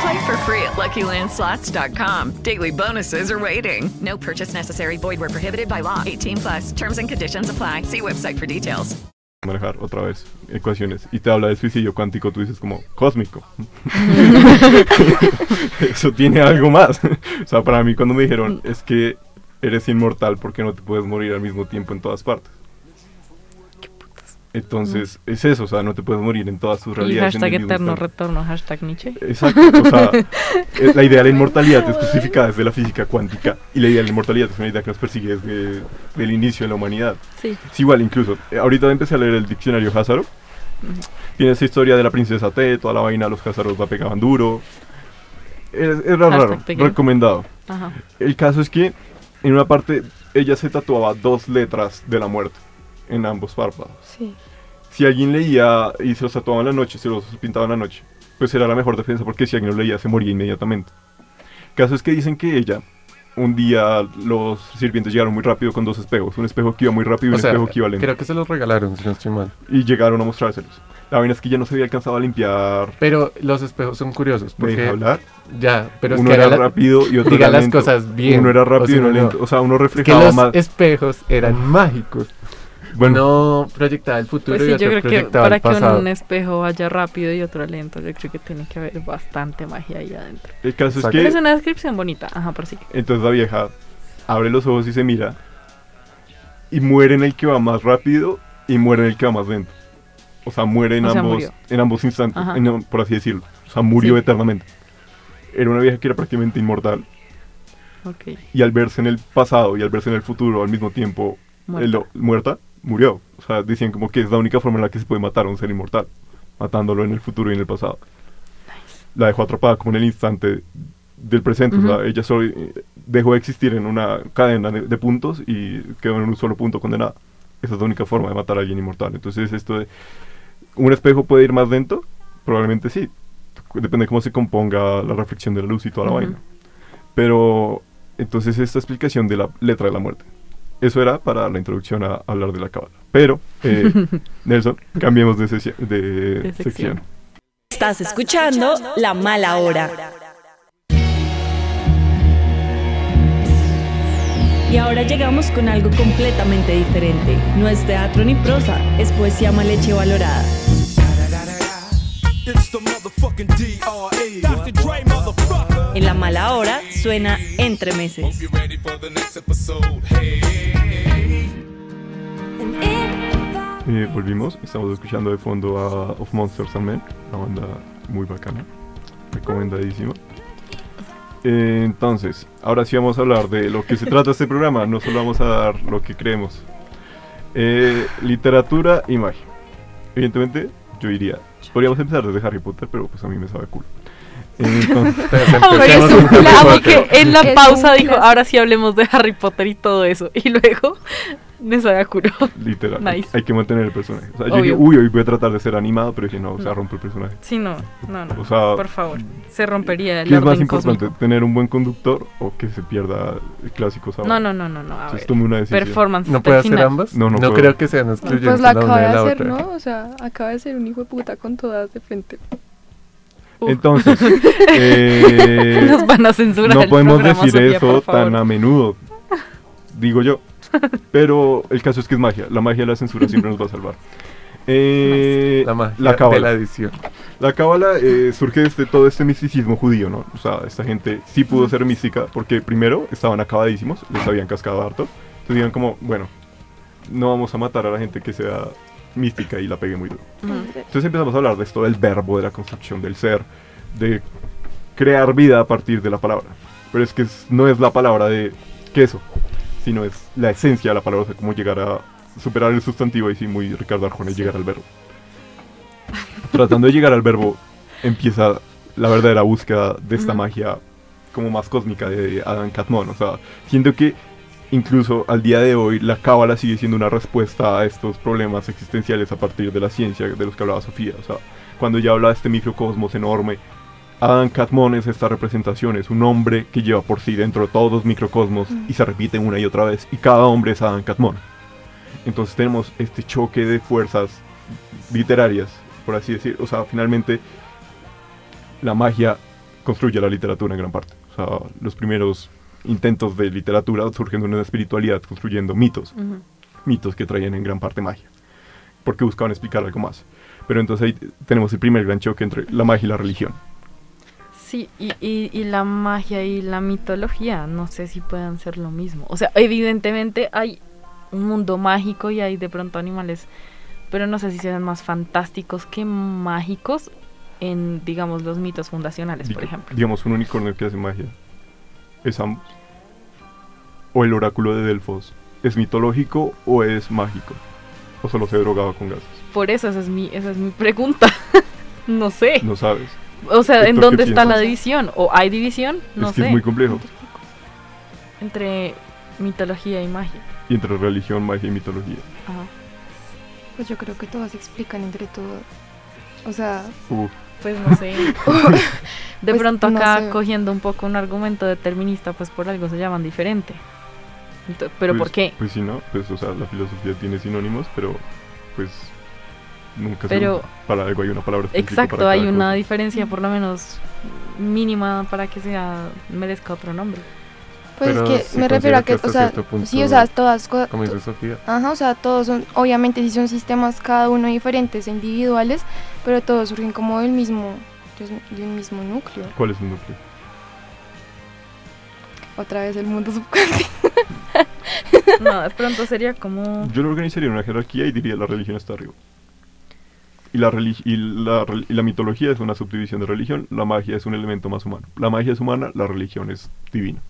Play for free at LuckyLandSlots.com. Daily bonuses are waiting. No purchase necessary. Void where prohibited by law. 18 plus. Terms and conditions apply. See website for details. manejar otra vez ecuaciones y te habla de suicidio cuántico, tú dices como cósmico. *laughs* Eso tiene algo más. o sea, para mí cuando me dijeron es que eres inmortal porque no te puedes morir al mismo tiempo en todas partes. Entonces, es eso, o sea, no te puedes morir en todas tus realidades. hashtag eterno retorno, hashtag Nietzsche. Exacto, o sea, *laughs* eh, la idea de la inmortalidad es justificada desde la física cuántica y la idea de la inmortalidad es una idea que nos persigue desde el inicio de la humanidad. Sí. Es igual, incluso, eh, ahorita empecé a leer el diccionario Hazaro, tiene esa historia de la princesa T, toda la vaina, los Hazaros la pegaban duro. Es, es raro, recomendado. Ajá. El caso es que en una parte ella se tatuaba dos letras de la muerte en ambos párpados. Sí. Si alguien leía y se los tatuaba en la noche, se los pintaba en la noche, pues era la mejor defensa porque si alguien lo leía se moría inmediatamente. Caso es que dicen que ella, un día los sirvientes llegaron muy rápido con dos espejos, un espejo que iba muy rápido y O un sea, espejo que iba lento. creo que se los regalaron, si no estoy mal. Y llegaron a mostrárselos. La vaina es que ya no se había alcanzado a limpiar. Pero los espejos son curiosos. ¿Me deja Porque hablar? Ya, pero es uno que era la- rápido y otro diga era las lento. cosas bien. Uno era o rápido si y uno no, lento. O sea, uno es reflejaba que los más. espejos eran mágicos. Bueno, no proyectaba el futuro Pues y sí, otro yo creo que para que un espejo vaya rápido y otro lento, yo creo que tiene que haber bastante magia ahí adentro. El caso es que- es una descripción bonita, ajá, por sí. Entonces la vieja abre los ojos y se mira. Y muere en el que va más rápido y muere en el que va más lento. O sea, muere en, O sea, ambos, murió. en ambos instantes, en- por así decirlo. O sea, murió Sí. eternamente. Era una vieja que era prácticamente inmortal. Ok. Y al verse en el pasado y al verse en el futuro al mismo tiempo muerta, murió. O sea, decían como que es la única forma en la que se puede matar a un ser inmortal. Matándolo en el futuro y en el pasado. La dejó atrapada como en el instante del presente. O Ujú. sea, ella solo eh, dejó de existir en una cadena de, de puntos y quedó en un solo punto condenada. Esa es la única forma de matar a alguien inmortal. Entonces, esto de. ¿Un espejo puede ir más lento? Probablemente sí. Depende de cómo se componga la reflexión de la luz y toda la Ujú. vaina. Pero entonces esta explicación de la letra de la muerte, eso era para la introducción a hablar de la cábala. Pero, eh, *laughs* Nelson, cambiemos de, de De sección. sección. Estás escuchando La Mala Hora. Y ahora llegamos con algo completamente diferente. No es teatro ni prosa, es poesía mal hecha y valorada. En La Mala Hora suena Entre Meses. Eh, volvimos, estamos escuchando de fondo a Of Monsters and Men, una banda muy bacana, recomendadísima. Eh, entonces, ahora sí vamos a hablar de lo que se *laughs* trata este programa, no solo vamos a dar lo que creemos. Eh, literatura y magia. Evidentemente, yo diría, podríamos empezar desde Harry Potter, pero pues a mí me sabe culo. Eh, entonces- en la pausa dijo, ahora sí hablemos de Harry Potter y todo eso. Y luego culo. Literal, Nice. hay que mantener el personaje. O sea, yo Obvio. dije, uy, hoy voy a tratar de ser animado, pero dije, no, o sea, rompe el personaje. Sí, no, no, no. O sea, por favor, se rompería el ¿Qué es más importante, cósmico. tener un buen conductor o que se pierda el clásico sábado? No, no, no, no, no, a Entonces ver. tome una decisión. Performance ¿No puede hacer ambas? No, no No puedo. creo que sean excluyentes Pues la acaba de hacer. ¿no? O sea, acaba de ser un hijo de puta con todas de frente. Uh. Entonces, *laughs* eh, Nos van a censurar No el podemos decir Sofía, eso tan a menudo, digo yo. Pero el caso es que es magia. La magia de la censura siempre nos va a salvar. *laughs* Eh, La magia de cábala. la edición. La cábala eh, surge de todo este misticismo judío, ¿no? O sea, esta gente sí pudo ser mística porque primero estaban acabadísimos, les habían cascado harto. Entonces digan como, bueno, no vamos a matar a la gente que sea mística y la pegue muy duro. Entonces empezamos a hablar de esto del verbo, de la construcción del ser, de crear vida a partir de la palabra. Pero es que no es la palabra de queso, sino es la esencia de la palabra, o sea, cómo llegar a superar el sustantivo y sí, muy Ricardo Arjona, llegar al verbo. *laughs* Tratando de llegar al verbo, empieza la verdadera búsqueda de esta magia como más cósmica de Adam Catmon. O sea, siento que incluso al día de hoy la cábala sigue siendo una respuesta a estos problemas existenciales a partir de la ciencia de los que hablaba Sofía. O sea, cuando ella habla de este microcosmos enorme, Adam Catmon es esta representación, es un hombre que lleva por sí dentro de todos los microcosmos y se repite una y otra vez, y cada hombre es Adam Catmon. Entonces tenemos este choque de fuerzas literarias, por así decir. O sea, finalmente la magia construye la literatura en gran parte. O sea, los primeros intentos de literatura surgen de una espiritualidad construyendo mitos. Ujú. Mitos que traían en gran parte magia. Porque buscaban explicar algo más. Pero entonces ahí tenemos el primer gran choque entre la magia y la religión. Sí, y, y, y la magia y la mitología, no sé si puedan ser lo mismo. O sea, evidentemente hay un mundo mágico y hay de pronto animales, pero no sé si sean más fantásticos que mágicos en, digamos, los mitos fundacionales, por ejemplo. Digamos, un unicornio que hace magia. ¿Es ambos? ¿O el oráculo de Delfos? ¿Es mitológico o es mágico? ¿O solo se drogaba con gases? Por eso esa es mi, esa es mi pregunta. *laughs* no sé. No sabes. O sea, ¿en dónde ¿qué está la división? ¿O hay división? No es que sé. es muy complejo. Entre mitología y magia. Y entre religión, magia y mitología. Ajá. Pues yo creo que todas se explican entre todas. O sea, Uf. Pues no sé. *laughs* De Pues, pronto no acá sé. cogiendo un poco un argumento determinista, pues por algo se llaman diferente. Pero Pues- ¿por qué? Pues sí, ¿no? Pues, o sea, la filosofía tiene sinónimos, pero pues nunca Pero- se, para algo hay una palabra específica Exacto, para hay una cosa. diferencia por lo menos mínima para que sea merezca otro nombre. Pues Pero es sí que me refiero a que, o sea, sí, o sea, todas co- como dice Sofía. Ajá, o sea, todos son, obviamente sí son sistemas cada uno diferentes e individuales, pero todos surgen como del mismo, des- del mismo núcleo. ¿Cuál es el núcleo? Otra vez el mundo subconsciente. *laughs* No, de pronto sería como Yo lo organizaría en una jerarquía y diría la religión está arriba. Y la, religi- y, la, rel- y la mitología es una subdivisión de religión, la magia es un elemento más humano. La magia es humana, la religión es divina.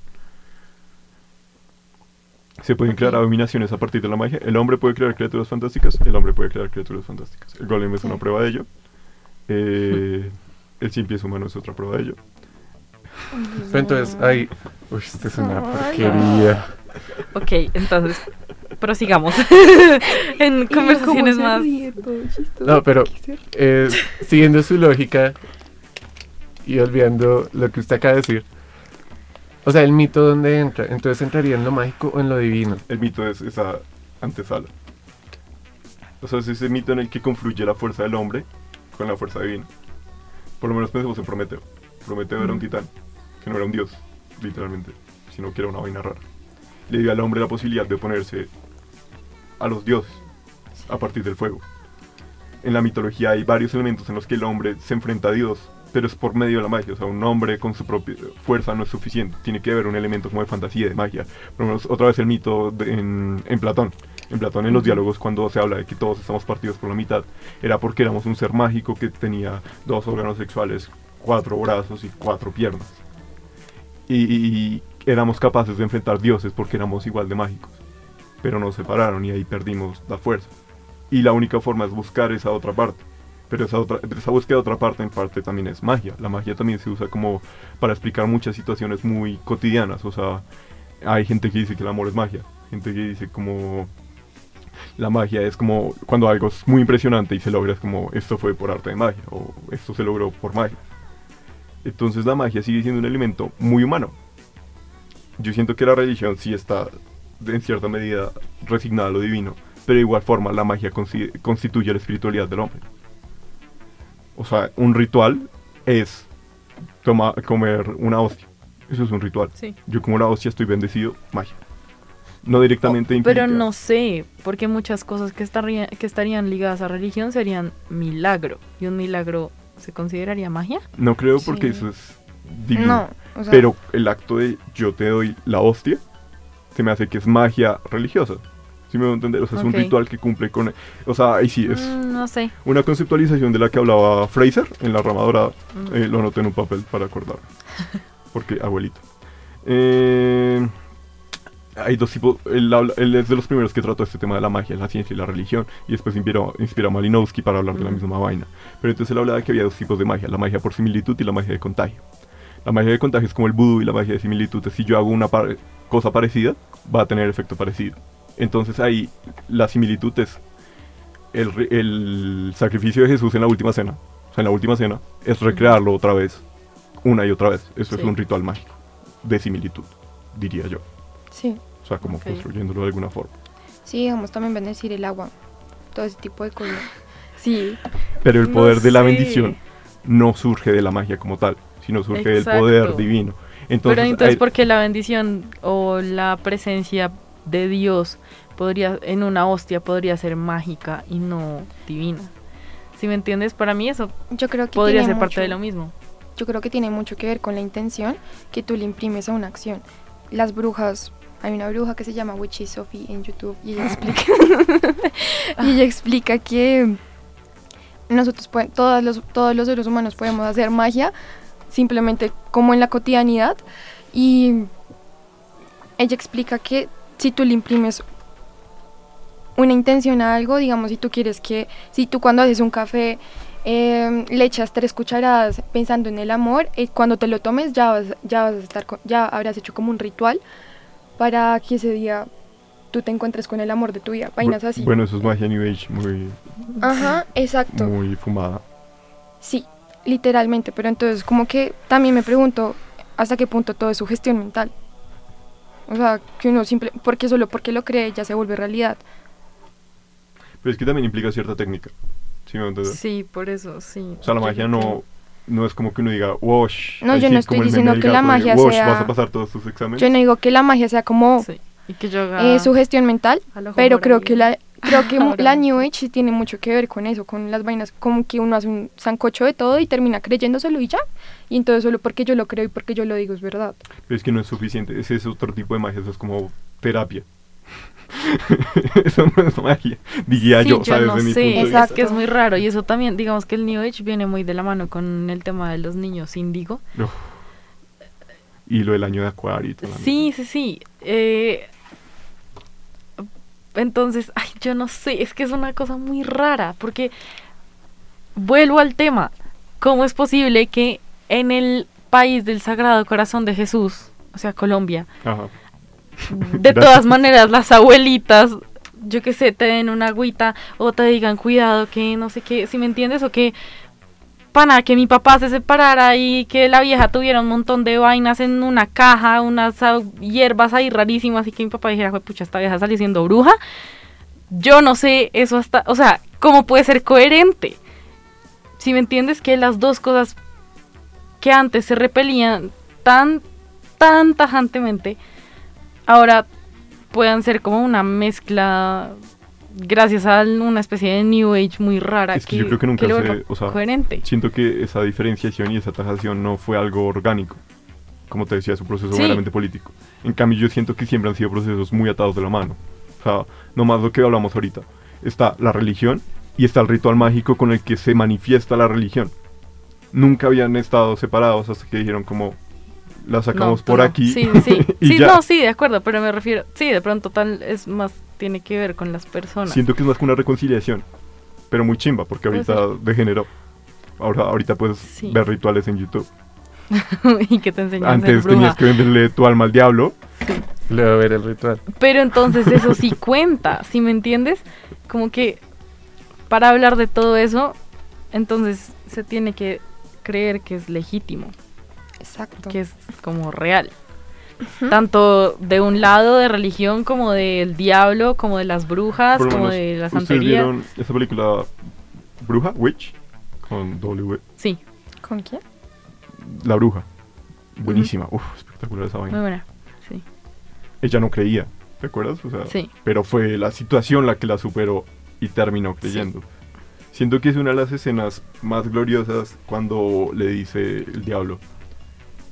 Se pueden crear abominaciones a partir de la magia. El hombre puede crear criaturas fantásticas, el hombre puede crear criaturas fantásticas. El golem es una prueba de ello. Eh, el cien pies humano es otra prueba de ello. Pero entonces hay... Uy, esta es una porquería. Ok, entonces prosigamos *laughs* en conversaciones más. No, pero eh, siguiendo su lógica y olvidando lo que usted acaba de decir, O sea, el mito dónde entra, entonces entraría en lo mágico o en lo divino. El mito es esa antesala. O sea, es ese mito en el que confluye la fuerza del hombre con la fuerza divina. Por lo menos pensemos en Prometeo. Prometeo era un Mm. titán, que no era un dios, literalmente, sino que era una vaina rara. Le dio al hombre la posibilidad de oponerse a los dioses a partir del fuego. En la mitología hay varios elementos en los que el hombre se enfrenta a Dios, pero es por medio de la magia. O sea, un hombre con su propia fuerza no es suficiente. Tiene que haber un elemento como de fantasía, de magia. Por lo menos otra vez el mito de- en, en Platón. En Platón, en los diálogos, cuando se habla de que todos estamos partidos por la mitad, era porque éramos un ser mágico que tenía dos órganos sexuales, cuatro brazos y cuatro piernas. Y, y éramos capaces de enfrentar dioses porque éramos igual de mágicos. Pero nos separaron y ahí perdimos la fuerza. Y la única forma es buscar esa otra parte. Pero esa, otra, esa búsqueda de otra parte en parte también es magia. La magia también se usa como para explicar muchas situaciones muy cotidianas. O sea, hay gente que dice que el amor es magia. Gente que dice como... La magia es como cuando algo es muy impresionante y se logra, es como esto fue por arte de magia o esto se logró por magia. Entonces la magia sigue siendo un elemento muy humano. Yo siento que la religión sí está en cierta medida resignada a lo divino, pero de igual forma la magia constituye la espiritualidad del hombre. O sea, un ritual es toma- comer una hostia. Eso es un ritual. Sí. Yo como una hostia estoy bendecido, magia. No directamente Oh, Pero no sé, porque muchas cosas que, estaría- que estarían ligadas a religión serían milagro. ¿Y un milagro se consideraría magia? No creo porque Sí. eso es divino. No, o sea- Pero el acto de yo te doy la hostia se me hace que es magia religiosa. ¿Sí me voy a entender? O sea, es un ritual que cumple con... O sea, ahí sí es Mm, no sé. una conceptualización de la que hablaba Fraser en La Rama Dorada. Mm. Eh, lo anoté en un papel para acordarme. Porque abuelito. Eh, hay dos tipos. Él, habla- él es de los primeros que trató este tema de la magia, la ciencia y la religión. Y después inspiró, inspiró a Malinowski para hablar de la Mm. misma vaina. Pero entonces él hablaba de que había dos tipos de magia: la magia por similitud y la magia de contagio. La magia de contagio es como el vudú y la magia de similitud es si yo hago una par- cosa parecida, va a tener efecto parecido. Entonces ahí la similitud es el, el sacrificio de Jesús en la última cena. O sea, en la última cena es recrearlo otra vez, una y otra vez. Eso es un ritual mágico de similitud, diría yo. Sí, O sea, como construyéndolo de alguna forma. sí, digamos también bendecir el agua, todo ese tipo de cosas. *laughs* Sí. Pero el No poder de la sé. bendición no surge de la magia como tal, sino surge del poder divino. Entonces, Pero entonces, hay- ¿por qué la bendición o la presencia de Dios podría, en una hostia podría ser mágica y no divina? Si me entiendes, para mí eso Yo creo que podría ser parte de lo mismo. Yo creo que tiene mucho que ver con la intención que tú le imprimes a una acción. Las brujas, hay una bruja que se llama Witchy Sophie en YouTube y ella explica, *laughs* y ella explica que nosotros todas los, todos los seres humanos podemos hacer magia simplemente como en la cotidianidad y ella explica que si tú le imprimes una intención a algo, digamos, si tú quieres que, si tú cuando haces un café eh, le echas tres cucharadas pensando en el amor, eh, cuando te lo tomes ya vas, ya vas a estar, con- ya habrás hecho como un ritual para que ese día tú te encuentres con el amor de tu vida, vainas así. Bueno, eso es magia New Age muy, Ajá, exacto. muy fumada. Sí, literalmente, pero entonces como que también me pregunto hasta qué punto todo es sugestión mental. O sea, que uno simple, porque solo porque lo cree ya se vuelve realidad. Pero es que también implica cierta técnica. ¿Sí me? Sí, por eso, sí. O sea, la magia no, no es como que uno diga, wash. No, yo no estoy diciendo que la magia wash, sea- vas a pasar todos tus exámenes. Yo no digo que la magia sea como Y que yo haga eh, sugestión mental, al ojo pero creo ahí. que la creo que *laughs* Ahora la. New Age sí tiene mucho que ver con eso, con las vainas, como que uno hace un sancocho de todo y termina creyéndoselo y ya. Y entonces solo porque yo lo creo y porque yo lo digo es verdad. Pero es que no es suficiente. Ese es otro tipo de magia. Eso es como terapia. *laughs* eso no es magia. Diría Sí, yo, ¿sabes? no de mi sé, de es que es muy raro y eso también, digamos que el New Age viene muy de la mano con el tema de los niños índigo. Y lo del año de Acuario y todo. Sí, sí, sí. eh, entonces, ay, yo no sé, es que es una cosa muy rara, porque vuelvo al tema, ¿cómo es posible que en el país del Sagrado Corazón de Jesús, o sea, Colombia, Ajá. de todas maneras las abuelitas, yo que sé, te den una agüita o te digan cuidado que no sé qué, si me entiendes o que Pana, que mi papá se separara y que la vieja tuviera un montón de vainas en una caja, unas ah, hierbas ahí rarísimas y que mi papá dijera, "Jue pucha, esta vieja salió siendo bruja. Yo no sé eso hasta, o sea, ¿cómo puede ser coherente? Si me entiendes que las dos cosas que antes se repelían tan, tan tajantemente, ahora puedan ser como una mezcla gracias a una especie de New Age muy rara Es que, yo creo que nunca lo se, o sea, coherente. siento que esa diferenciación y esa tajación no fue algo orgánico, como te decía, es un proceso Sí. meramente político. En cambio, yo siento que siempre han sido procesos muy atados de la mano. O sea, no más lo que hablamos ahorita. Está la religión y está el ritual mágico con el que se manifiesta la religión. Nunca habían estado separados hasta que dijeron como la sacamos No, por no. aquí Sí, *laughs* sí. sí, ya. no, sí, de acuerdo, pero me refiero, sí, de pronto tal es más tiene que ver con las personas. Siento que es más que una reconciliación, pero muy chimba, porque Puede ahorita degeneró. Ahora, ahorita puedes Sí. ver rituales en YouTube. *laughs* y que te enseñan a Antes tenías que venderle tu alma al diablo. Luego ver el ritual. Pero entonces eso sí *laughs* cuenta, ¿sí me entiendes? Como que para hablar de todo eso, entonces se tiene que creer que es legítimo. Exacto. Que es como real. Tanto de un lado de religión como del diablo, como de las brujas, como menos, de la ¿Ustedes santería. vieron esa película Bruja? Witch? Con W. Sí, ¿Con quién? La bruja. Buenísima. Uf, espectacular esa vaina. muy buena. Sí. Ella no creía, ¿te acuerdas? O sea, Sí. Pero fue la situación la que la superó y terminó creyendo. Siento que es una de las escenas más gloriosas cuando le dice el diablo,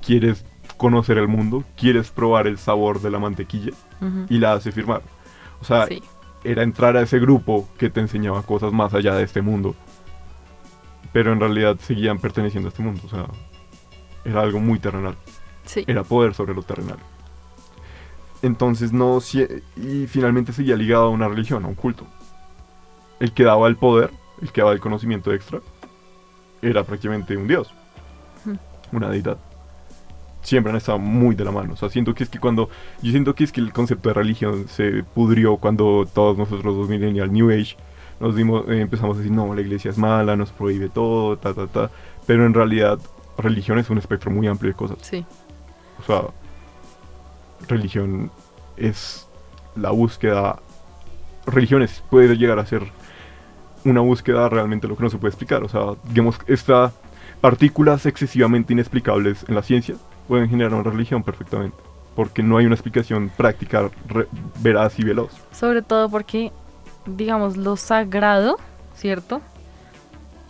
¿quieres conocer el mundo? ¿Quieres probar el sabor de la mantequilla? Y la hace firmar. O sea, Sí. era entrar a ese grupo que te enseñaba cosas más allá de este mundo. Pero en realidad seguían perteneciendo a este mundo. O sea, era algo muy terrenal. Sí. Era poder sobre lo terrenal. Entonces no... Y finalmente seguía ligado a una religión, a un culto. El que daba el poder, el que daba el conocimiento extra, era prácticamente un dios, una deidad. Siempre han estado muy de la mano. O sea, siento que es que cuando... Yo siento que es que el concepto de religión se pudrió cuando todos nosotros los millennial New Age nos dimos, eh, empezamos a decir, no, la iglesia es mala, nos prohíbe todo, ta, ta, ta. Pero en realidad, religión es un espectro muy amplio de cosas. Sí. O sea, religión es la búsqueda. Religiones puede llegar a ser una búsqueda realmente lo que no se puede explicar. O sea, digamos, estas partículas excesivamente inexplicables en la ciencia pueden generar una religión perfectamente. Porque no hay una explicación práctica, veraz y veloz. Sobre todo porque, digamos, lo sagrado, ¿cierto?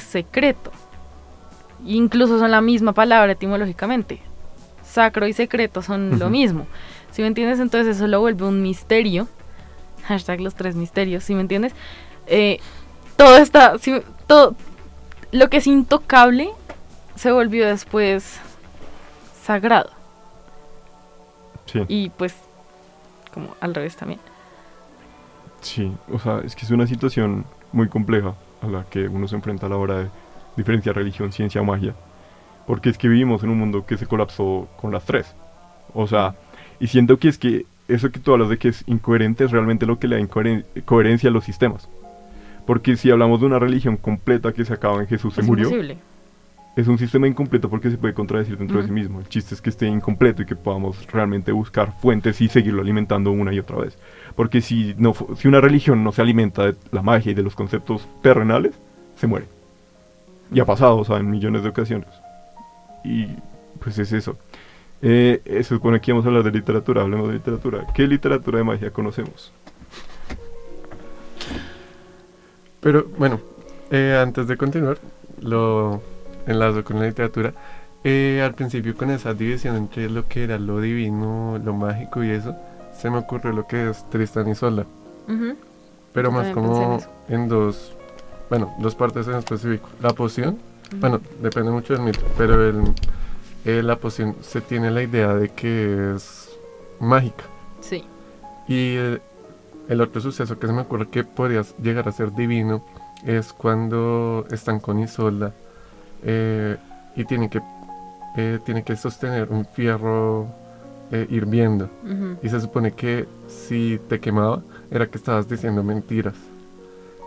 Secreto. Incluso son la misma palabra etimológicamente. Sacro y secreto son lo mismo. Si me entiendes, entonces eso lo vuelve un misterio. Hashtag los tres misterios, si me entiendes. Eh, todo está. si- todo lo que es intocable se volvió después sagrado. Sí. Y pues, como al revés también. Sí, o sea, es que es una situación muy compleja a la que uno se enfrenta a la hora de diferenciar religión, ciencia o magia. Porque es que vivimos en un mundo que se colapsó con las tres. O sea, y siento que es que eso que tú hablas de que es incoherente es realmente lo que le da incoheren- coherencia a los sistemas. Porque si hablamos de una religión completa que se acaba en Jesús, se Es murió, imposible. es un sistema incompleto porque se puede contradecir dentro de sí mismo. El chiste es que esté incompleto y que podamos realmente buscar fuentes y seguirlo alimentando una y otra vez. Porque si, no, si una religión no se alimenta de la magia y de los conceptos terrenales, se muere. Y ha pasado, o sea, en millones de ocasiones. Y pues es eso. Eh, eh, se supone que íbamos a hablar de literatura, hablemos de literatura. ¿Qué literatura de magia conocemos? Pero bueno, eh, antes de continuar, lo enlazo con la literatura. Eh, al principio con esa división entre lo que era lo divino, lo mágico y eso, se me ocurrió lo que es Tristan y Sola. Ujú. Pero Yo más en como en dos, bueno, dos partes en específico. La poción Bueno, depende mucho del mito, pero el, eh, la poción se tiene la idea de que es mágica. Sí. Y el otro suceso que se me ocurre que podría llegar a ser divino es cuando están con Isolda eh, y tienen que, eh, tiene que sostener un fierro eh, hirviendo. Ujú. Y se supone que si te quemaba era que estabas diciendo mentiras.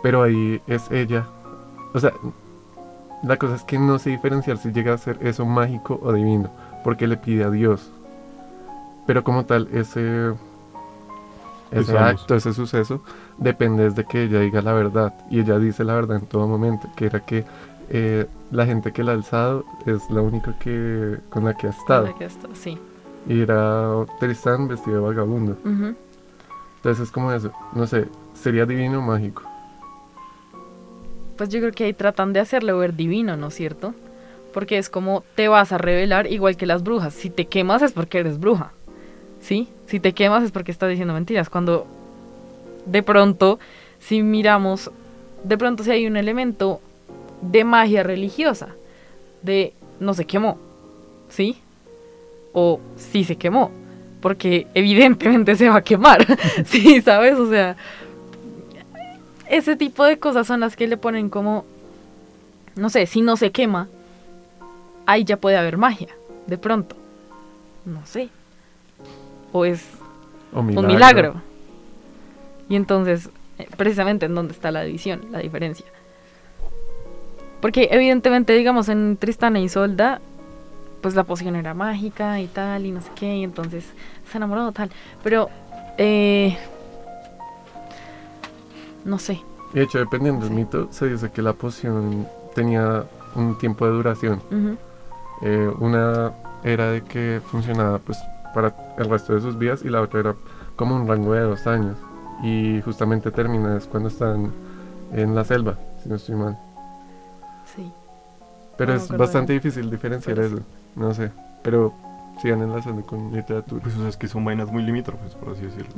Pero ahí es ella. O sea, la cosa es que no sé diferenciar si llega a ser eso mágico o divino, porque le pide a Dios. Pero como tal, ese, ese acto, ese suceso, depende de que ella diga la verdad. Y ella dice la verdad en todo momento, que era que eh, la gente que la ha alzado es la única que con la que ha estado. La que está, sí. Y era Tristán vestido de vagabundo. Entonces es como eso, no sé, sería divino o mágico. Pues yo creo que ahí tratan de hacerlo ver divino, ¿no es cierto? Porque es como te vas a revelar igual que las brujas. Si te quemas es porque eres bruja. ¿Sí? Si te quemas es porque estás diciendo mentiras. Cuando de pronto, si miramos, de pronto si hay un elemento de magia religiosa, de no se quemó, ¿sí? O sí se quemó, porque evidentemente se va a quemar, *laughs* ¿sí? ¿Sabes? O sea, ese tipo de cosas son las que le ponen como, no sé, si no se quema, ahí ya puede haber magia, de pronto. No sé. O es O un milagro. Y entonces, eh, precisamente en dónde está la división, la diferencia. Porque evidentemente, digamos, en Tristana y Isolda, pues la poción era mágica y tal, y no sé qué, y entonces se enamoró tal. Pero, eh, no sé. De hecho, dependiendo del mito, se dice que la poción tenía un tiempo de duración. Eh, una era de que funcionaba pues para el resto de sus vidas y la otra era como un rango de dos años. Y justamente termina es cuando están en la selva, si no estoy mal. Sí. Pero No es bastante difícil diferenciar Pero eso. No sé. Pero sigan enlazando con literatura. Pues o sea, es que son vainas muy limítrofes, por así decirlo.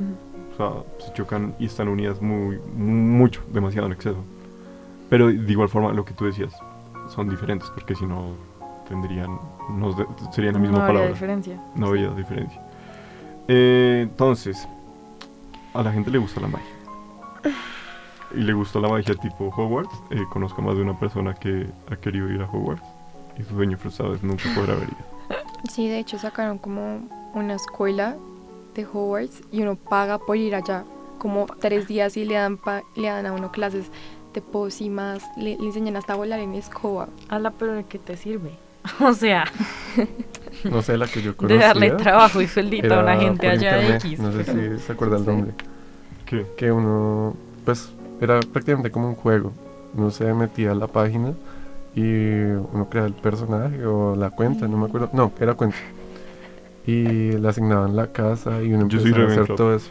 O sea, se chocan y están unidas muy, mucho, demasiado en exceso. Pero de igual forma, lo que tú decías, son diferentes, porque si no tendrían, no de- serían la No misma palabra. diferencia. No habría diferencia. Eh, entonces, a la gente le gusta la magia. *sighs* Y le gusta la magia tipo Hogwarts. Eh, conozco más de una persona que ha querido ir a Hogwarts. Y su sueño frustrado es nunca poder haber ido. Sí, de hecho sacaron como una escuela de Hogwarts y uno paga por ir allá como tres días y le dan pa- le dan a uno clases de pócimas, le, le enseñan hasta a volar en escoba. Ala, pero ¿de qué te sirve? *laughs* O sea, *laughs* No sé, la que yo De conocía. darle trabajo y sueldito a una gente allá de X, No sé si se acuerda el nombre. Que uno, pues, era prácticamente como un juego. Uno se metía a la página y uno creaba el personaje o la cuenta, no me acuerdo. No, era cuenta. Y le asignaban la casa y uno Yo soy empezaba a hacer Ravenclaw. todo eso.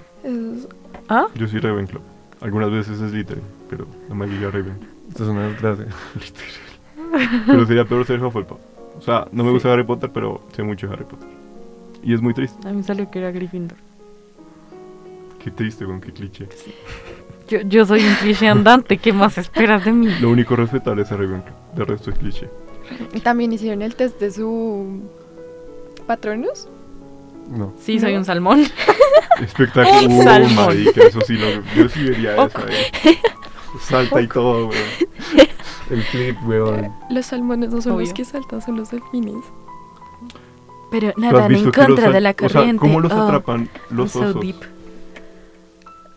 ¿Ah? Yo soy Ravenclaw. Algunas veces es Slytherin, pero la mayoría Raven. Esto es una desgracia. *laughs* pero sería peor ser Hufflepuff. O sea, no me gusta Harry Potter, pero sé mucho de Harry Potter. Y es muy triste. A mí me salió que era Gryffindor. Qué triste, con qué cliché. Yo, yo soy un cliché andante, ¿qué más esperas de mí? Lo único respetable es a Ravenclaw. De resto es cliché. También hicieron el test de su patronus. No. Sí, soy un salmón. *laughs* Espectáculo. Un Uh, salmón. marica, eso sí, lo, yo sí vería eso. eh. Salta y todo, weón. *laughs* El flip, weón. Los salmones no son los Obvio. que saltan, son los delfines. Pero ¿Tú has nadan en los contra de la o sea, corriente. ¿cómo los Oh, atrapan los so osos? deep.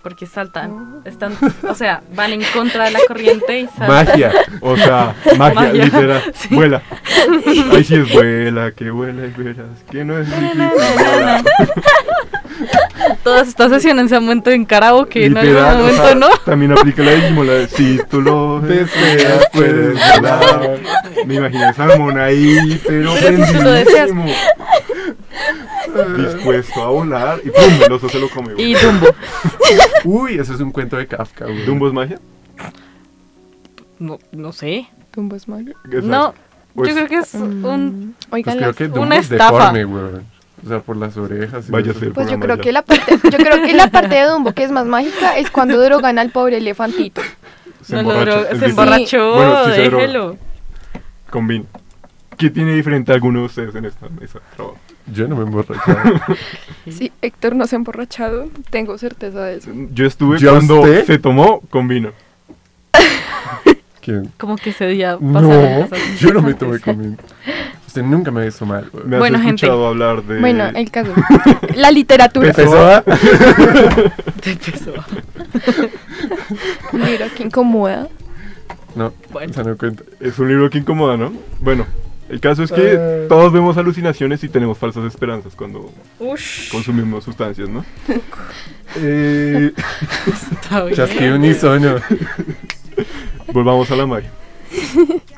Porque saltan, están, o sea, van en contra de la *laughs* corriente y saltan. Magia, o sea, *laughs* magia, literal, sí. vuela. *laughs* Ay, sí es vuela, que vuela y verás, que no es difícil. Todas estas sesiones se han vuelto en karaoke en algún Literal, o momento, sea, ¿no? También aplica la Digimon, la de si tú lo deseas, puedes volar. Me imagino a Salmón ahí, pero Pero si tú lo deseas. *laughs* Dispuesto a volar y ¡pum! El oso se lo come. güey. Y Dumbo. *laughs* Uy, eso es un cuento de Kafka, güey. ¿Dumbo es magia? No, no sé. Dumbo es magia. ¿Qué No? Pues- yo creo que es un... Pues creo que Dumbo una es estafa. deforme, weón. O sea, por las orejas. y Vaya ser Pues yo creo ya. que la parte, yo creo que la parte de Dumbo que es más mágica es cuando drogan al pobre elefantito. Se No es se emborrachó, Bueno, sí déjelo. Combina. ¿Qué tiene diferente alguno de ustedes en esta mesa de trabajo? Yo no me he emborrachado. *laughs* Sí, Héctor no se ha emborrachado, tengo certeza de eso. Yo estuve ¿Ya cuando usted? se tomó con vino. *laughs* ¿Quién? Como que ese día No, yo no me tomé conmigo. Usted nunca me hizo mal. Me has Bueno, gente. escuchado hablar de... Bueno, el caso. *laughs* La literatura. ¿Pessoa? De Pessoa. Mira, que incomoda. No, Bueno. no cuenta. Es un libro que incomoda, ¿no? Bueno, el caso es que Eh. todos vemos alucinaciones y tenemos falsas esperanzas cuando Ush. consumimos sustancias, ¿no? *laughs* Eh, Está bien. Chasquido *laughs* volvamos a la magia.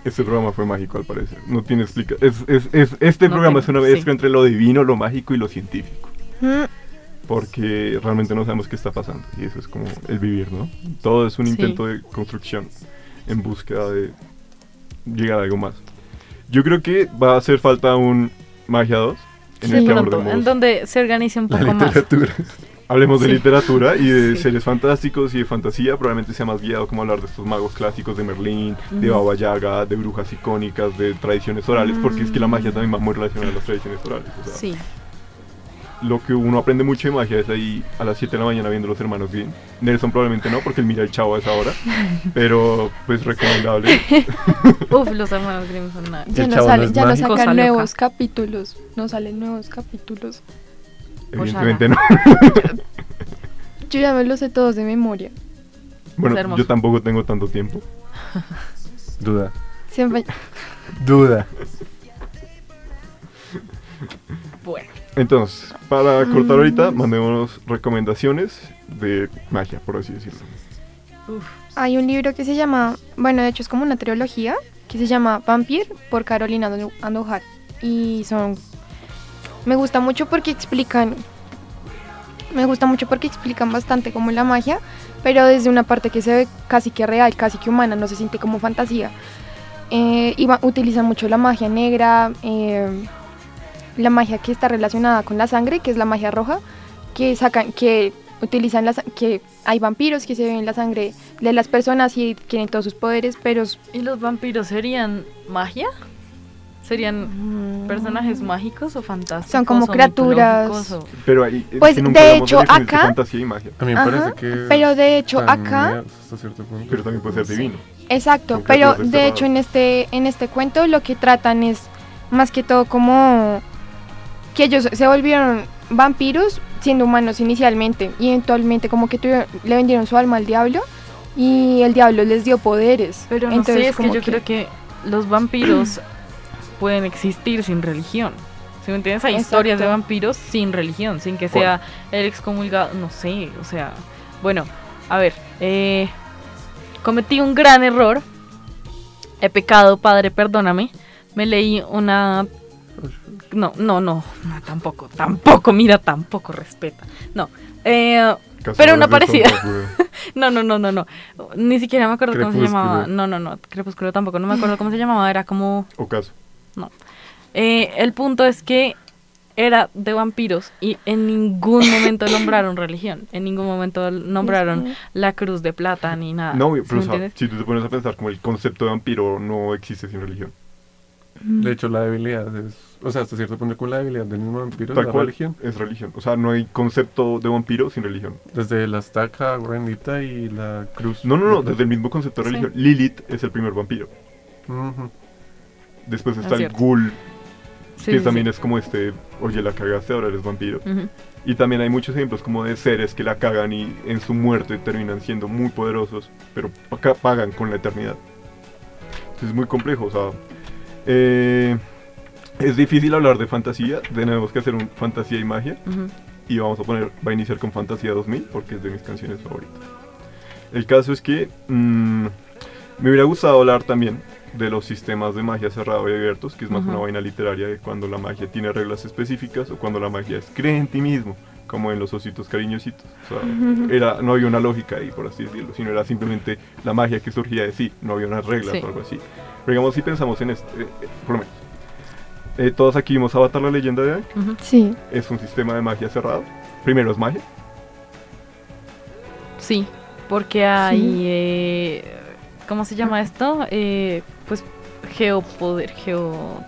Este programa fue mágico al parecer. No tiene explicación. Es, es, es- este No programa es una sí. mezcla entre lo divino, lo mágico y lo científico. Mm, Porque realmente no sabemos qué está pasando. Y eso es como el vivir, ¿no? Todo es un Sí. intento de construcción en búsqueda de llegar a algo más. Yo creo que va a hacer falta un Magia 2 en Sí, el que pronto, en donde se organice un poco más. Hablemos de Sí. literatura y de Sí. seres fantásticos y de fantasía. Probablemente sea más guiado como hablar de estos magos clásicos de Merlín, de. Baba Yaga, de brujas icónicas, de tradiciones orales, porque es que la magia también va muy relacionada a las tradiciones orales. o sea, Sí. Lo que uno aprende mucho de magia es ahí a las 7 de la mañana viendo los hermanos Green. Nelson probablemente no, porque él mira el chavo a esa hora. *laughs* pero pues recomendable. *laughs* Uf, los hermanos Grimm son una Ya no, sale, no ya no sacan loca. nuevos capítulos. No salen nuevos capítulos. Evidentemente no. *laughs* Yo ya me los sé todos de memoria. bueno, yo tampoco tengo tanto tiempo. Duda. Siempre. Duda. Bueno. Entonces, para Mm. cortar ahorita, mandémonos recomendaciones de magia, por así decirlo. Uf. Hay un libro que se llama, bueno, de hecho es como una trilogía, que se llama Vampire por Carolina Ando- Andojar. Y son... Me gusta mucho porque explican... Me gusta mucho porque explican bastante como la magia, pero desde una parte que se ve casi que real, casi que humana, no se siente como fantasía. Eh, y va- utilizan mucho la magia negra, eh, la magia que está relacionada con la sangre, que es la magia roja, que sacan, que utilizan la, sa- que hay vampiros que se ven la sangre de las personas y tienen todos sus poderes, pero ¿Y los vampiros serían magia? ¿Serían personajes mágicos o fantásticos? Son como o criaturas. o- Pero ahí, es Pues, de hecho, acá- fantasía y magia. A mí me Ajá, parece que. pero de hecho acá- hasta cierto punto. Pero también puede ser divino. exacto, pero de hecho en este en este cuento lo que tratan es más que todo como que ellos se volvieron vampiros siendo humanos inicialmente y eventualmente como que tuvieron- le vendieron su alma al diablo y el diablo les dio poderes. Pero no Entonces, sé, es que yo creo que los vampiros *clears throat* pueden existir sin religión. ¿Sí me entiendes? Hay Exacto. historias de vampiros sin religión, sin que ¿Cuál? sea el excomulgado, no sé, o sea, bueno, a ver, eh, cometí un gran error, he pecado, padre, perdóname, me leí una... No, no, no, no, tampoco, tampoco, mira, tampoco respeta. No, eh, pero una parecida. *laughs* No, no, no, no, no. Ni siquiera me acuerdo cómo se llamaba. No, no, no. Crepúsculo tampoco. No me acuerdo cómo se llamaba. Era como. Ocaso. No. Eh, el punto es que era de vampiros y en ningún momento nombraron religión. En ningún momento nombraron la cruz de plata ni nada. No, ¿Sí pero o sea, si tú te pones a pensar como el concepto de vampiro no existe sin religión. De hecho, la debilidad es. O sea, hasta cierto punto, con la debilidad del mismo vampiro es Tal la cual, religión. es religión. O sea, no hay concepto de vampiro sin religión. Desde la estaca bendita y la cruz. No, no, no, desde el mismo concepto de Sí. religión. Lilith es el primer vampiro. Después Es está el ghoul, Sí, que sí, también sí. es como este, oye, la cagaste, ahora eres vampiro. Y también hay muchos ejemplos como de seres que la cagan y en su muerte terminan siendo muy poderosos, pero pagan con la eternidad. Entonces es muy complejo, o sea, eh, es difícil hablar de fantasía, tenemos que hacer un fantasía y magia, Ujú. y vamos a poner, va a iniciar con Fantasía 2000 porque es de mis canciones favoritas. El caso es que mm, me hubiera gustado hablar también de los sistemas de magia cerrado y abiertos, que es más Ujú. una vaina literaria de cuando la magia tiene reglas específicas o cuando la magia es cree en ti mismo, como en los ositos cariñositos. O sea, era, no había una lógica ahí, por así decirlo, sino era simplemente la magia que surgía de sí, no había unas reglas Sí. o algo así. Pero digamos, si pensamos en esto, eh, eh, por lo menos, eh, todos aquí vimos Avatar la leyenda de Aang. Sí. es un sistema de magia cerrado. Primero es magia, Sí, porque hay. eh, ¿Cómo se llama esto? Eh, pues geopoder, geo...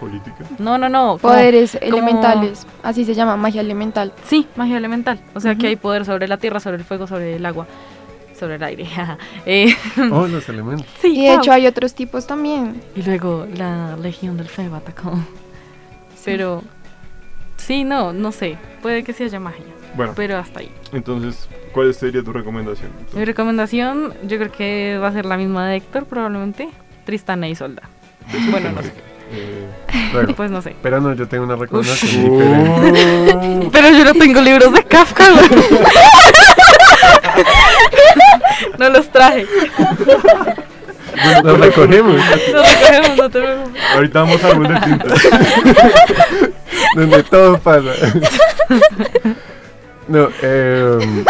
Política. No, no, no. Poderes como- elementales, así se llama, magia elemental. Sí, magia elemental. O sea que hay poder sobre la tierra, sobre el fuego, sobre el agua, sobre el aire. *laughs* eh, Oh, los elementos. sí, Y de wow. hecho hay otros tipos también. Y luego la Legión del Fuego atacó. Pero sí, no, no sé. Puede que sí haya magia. Bueno. Pero hasta ahí. Entonces, ¿cuál sería tu recomendación? Mi recomendación, yo creo que va a ser la misma de Héctor, probablemente. Tristana y Solda. Bueno, no sé. *laughs* Eh, bueno, Pues no sé. Pero no, yo tengo una recomendación Uf. diferente. *laughs* Pero yo no tengo libros de Kafka. No los traje. Los recogemos. Los recogemos, no te preocupes. Ahorita vamos a árbol de tinta. Donde todo pasa. no, eh,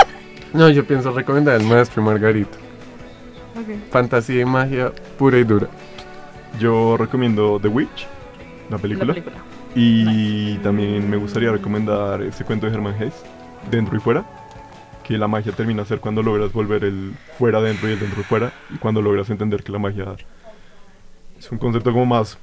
no, yo pienso recomendar el maestro y Margarito. Fantasía y magia pura y dura. Yo recomiendo The Witch, la película. La película. Y también me gustaría recomendar ese cuento de Herman Hesse, Dentro y Fuera, que la magia termina a ser cuando logras volver el fuera dentro y el dentro fuera, y cuando logras entender que la magia es un concepto como más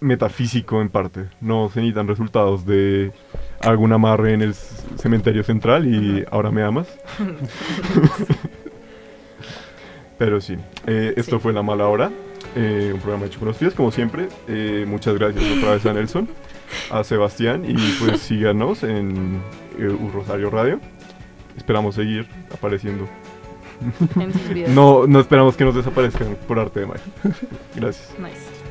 metafísico en parte. No se necesitan resultados de algún amarre en el cementerio central y ahora me amas. *laughs* Pero sí, eh, esto fue La Mala Hora, eh, un programa hecho con los pies, como siempre. Eh, muchas gracias otra vez a Nelson, a Sebastián y pues *laughs* síganos en Rosario Radio. Esperamos seguir apareciendo. En sus vidas. no, no esperamos que nos desaparezcan por arte de magia. *laughs* Gracias. Nice.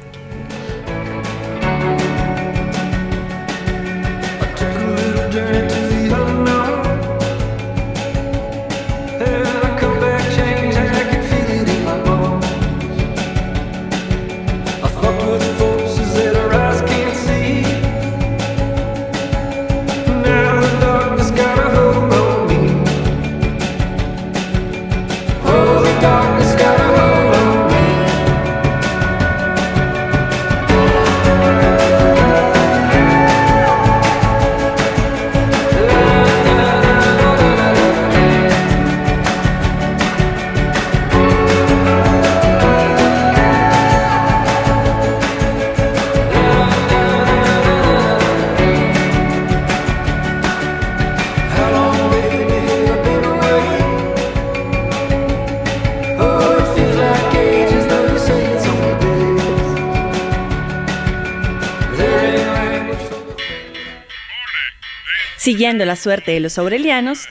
Siguiendo la suerte de los aurelianos,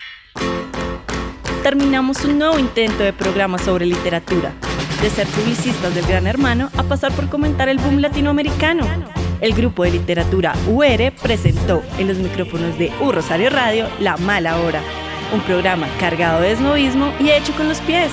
terminamos un nuevo intento de programa sobre literatura, de ser publicistas del Gran Hermano a pasar por comentar el boom latinoamericano. El grupo de literatura UR presentó en los micrófonos de U Rosario Radio La Mala Hora, un programa cargado de esnovismo y hecho con los pies.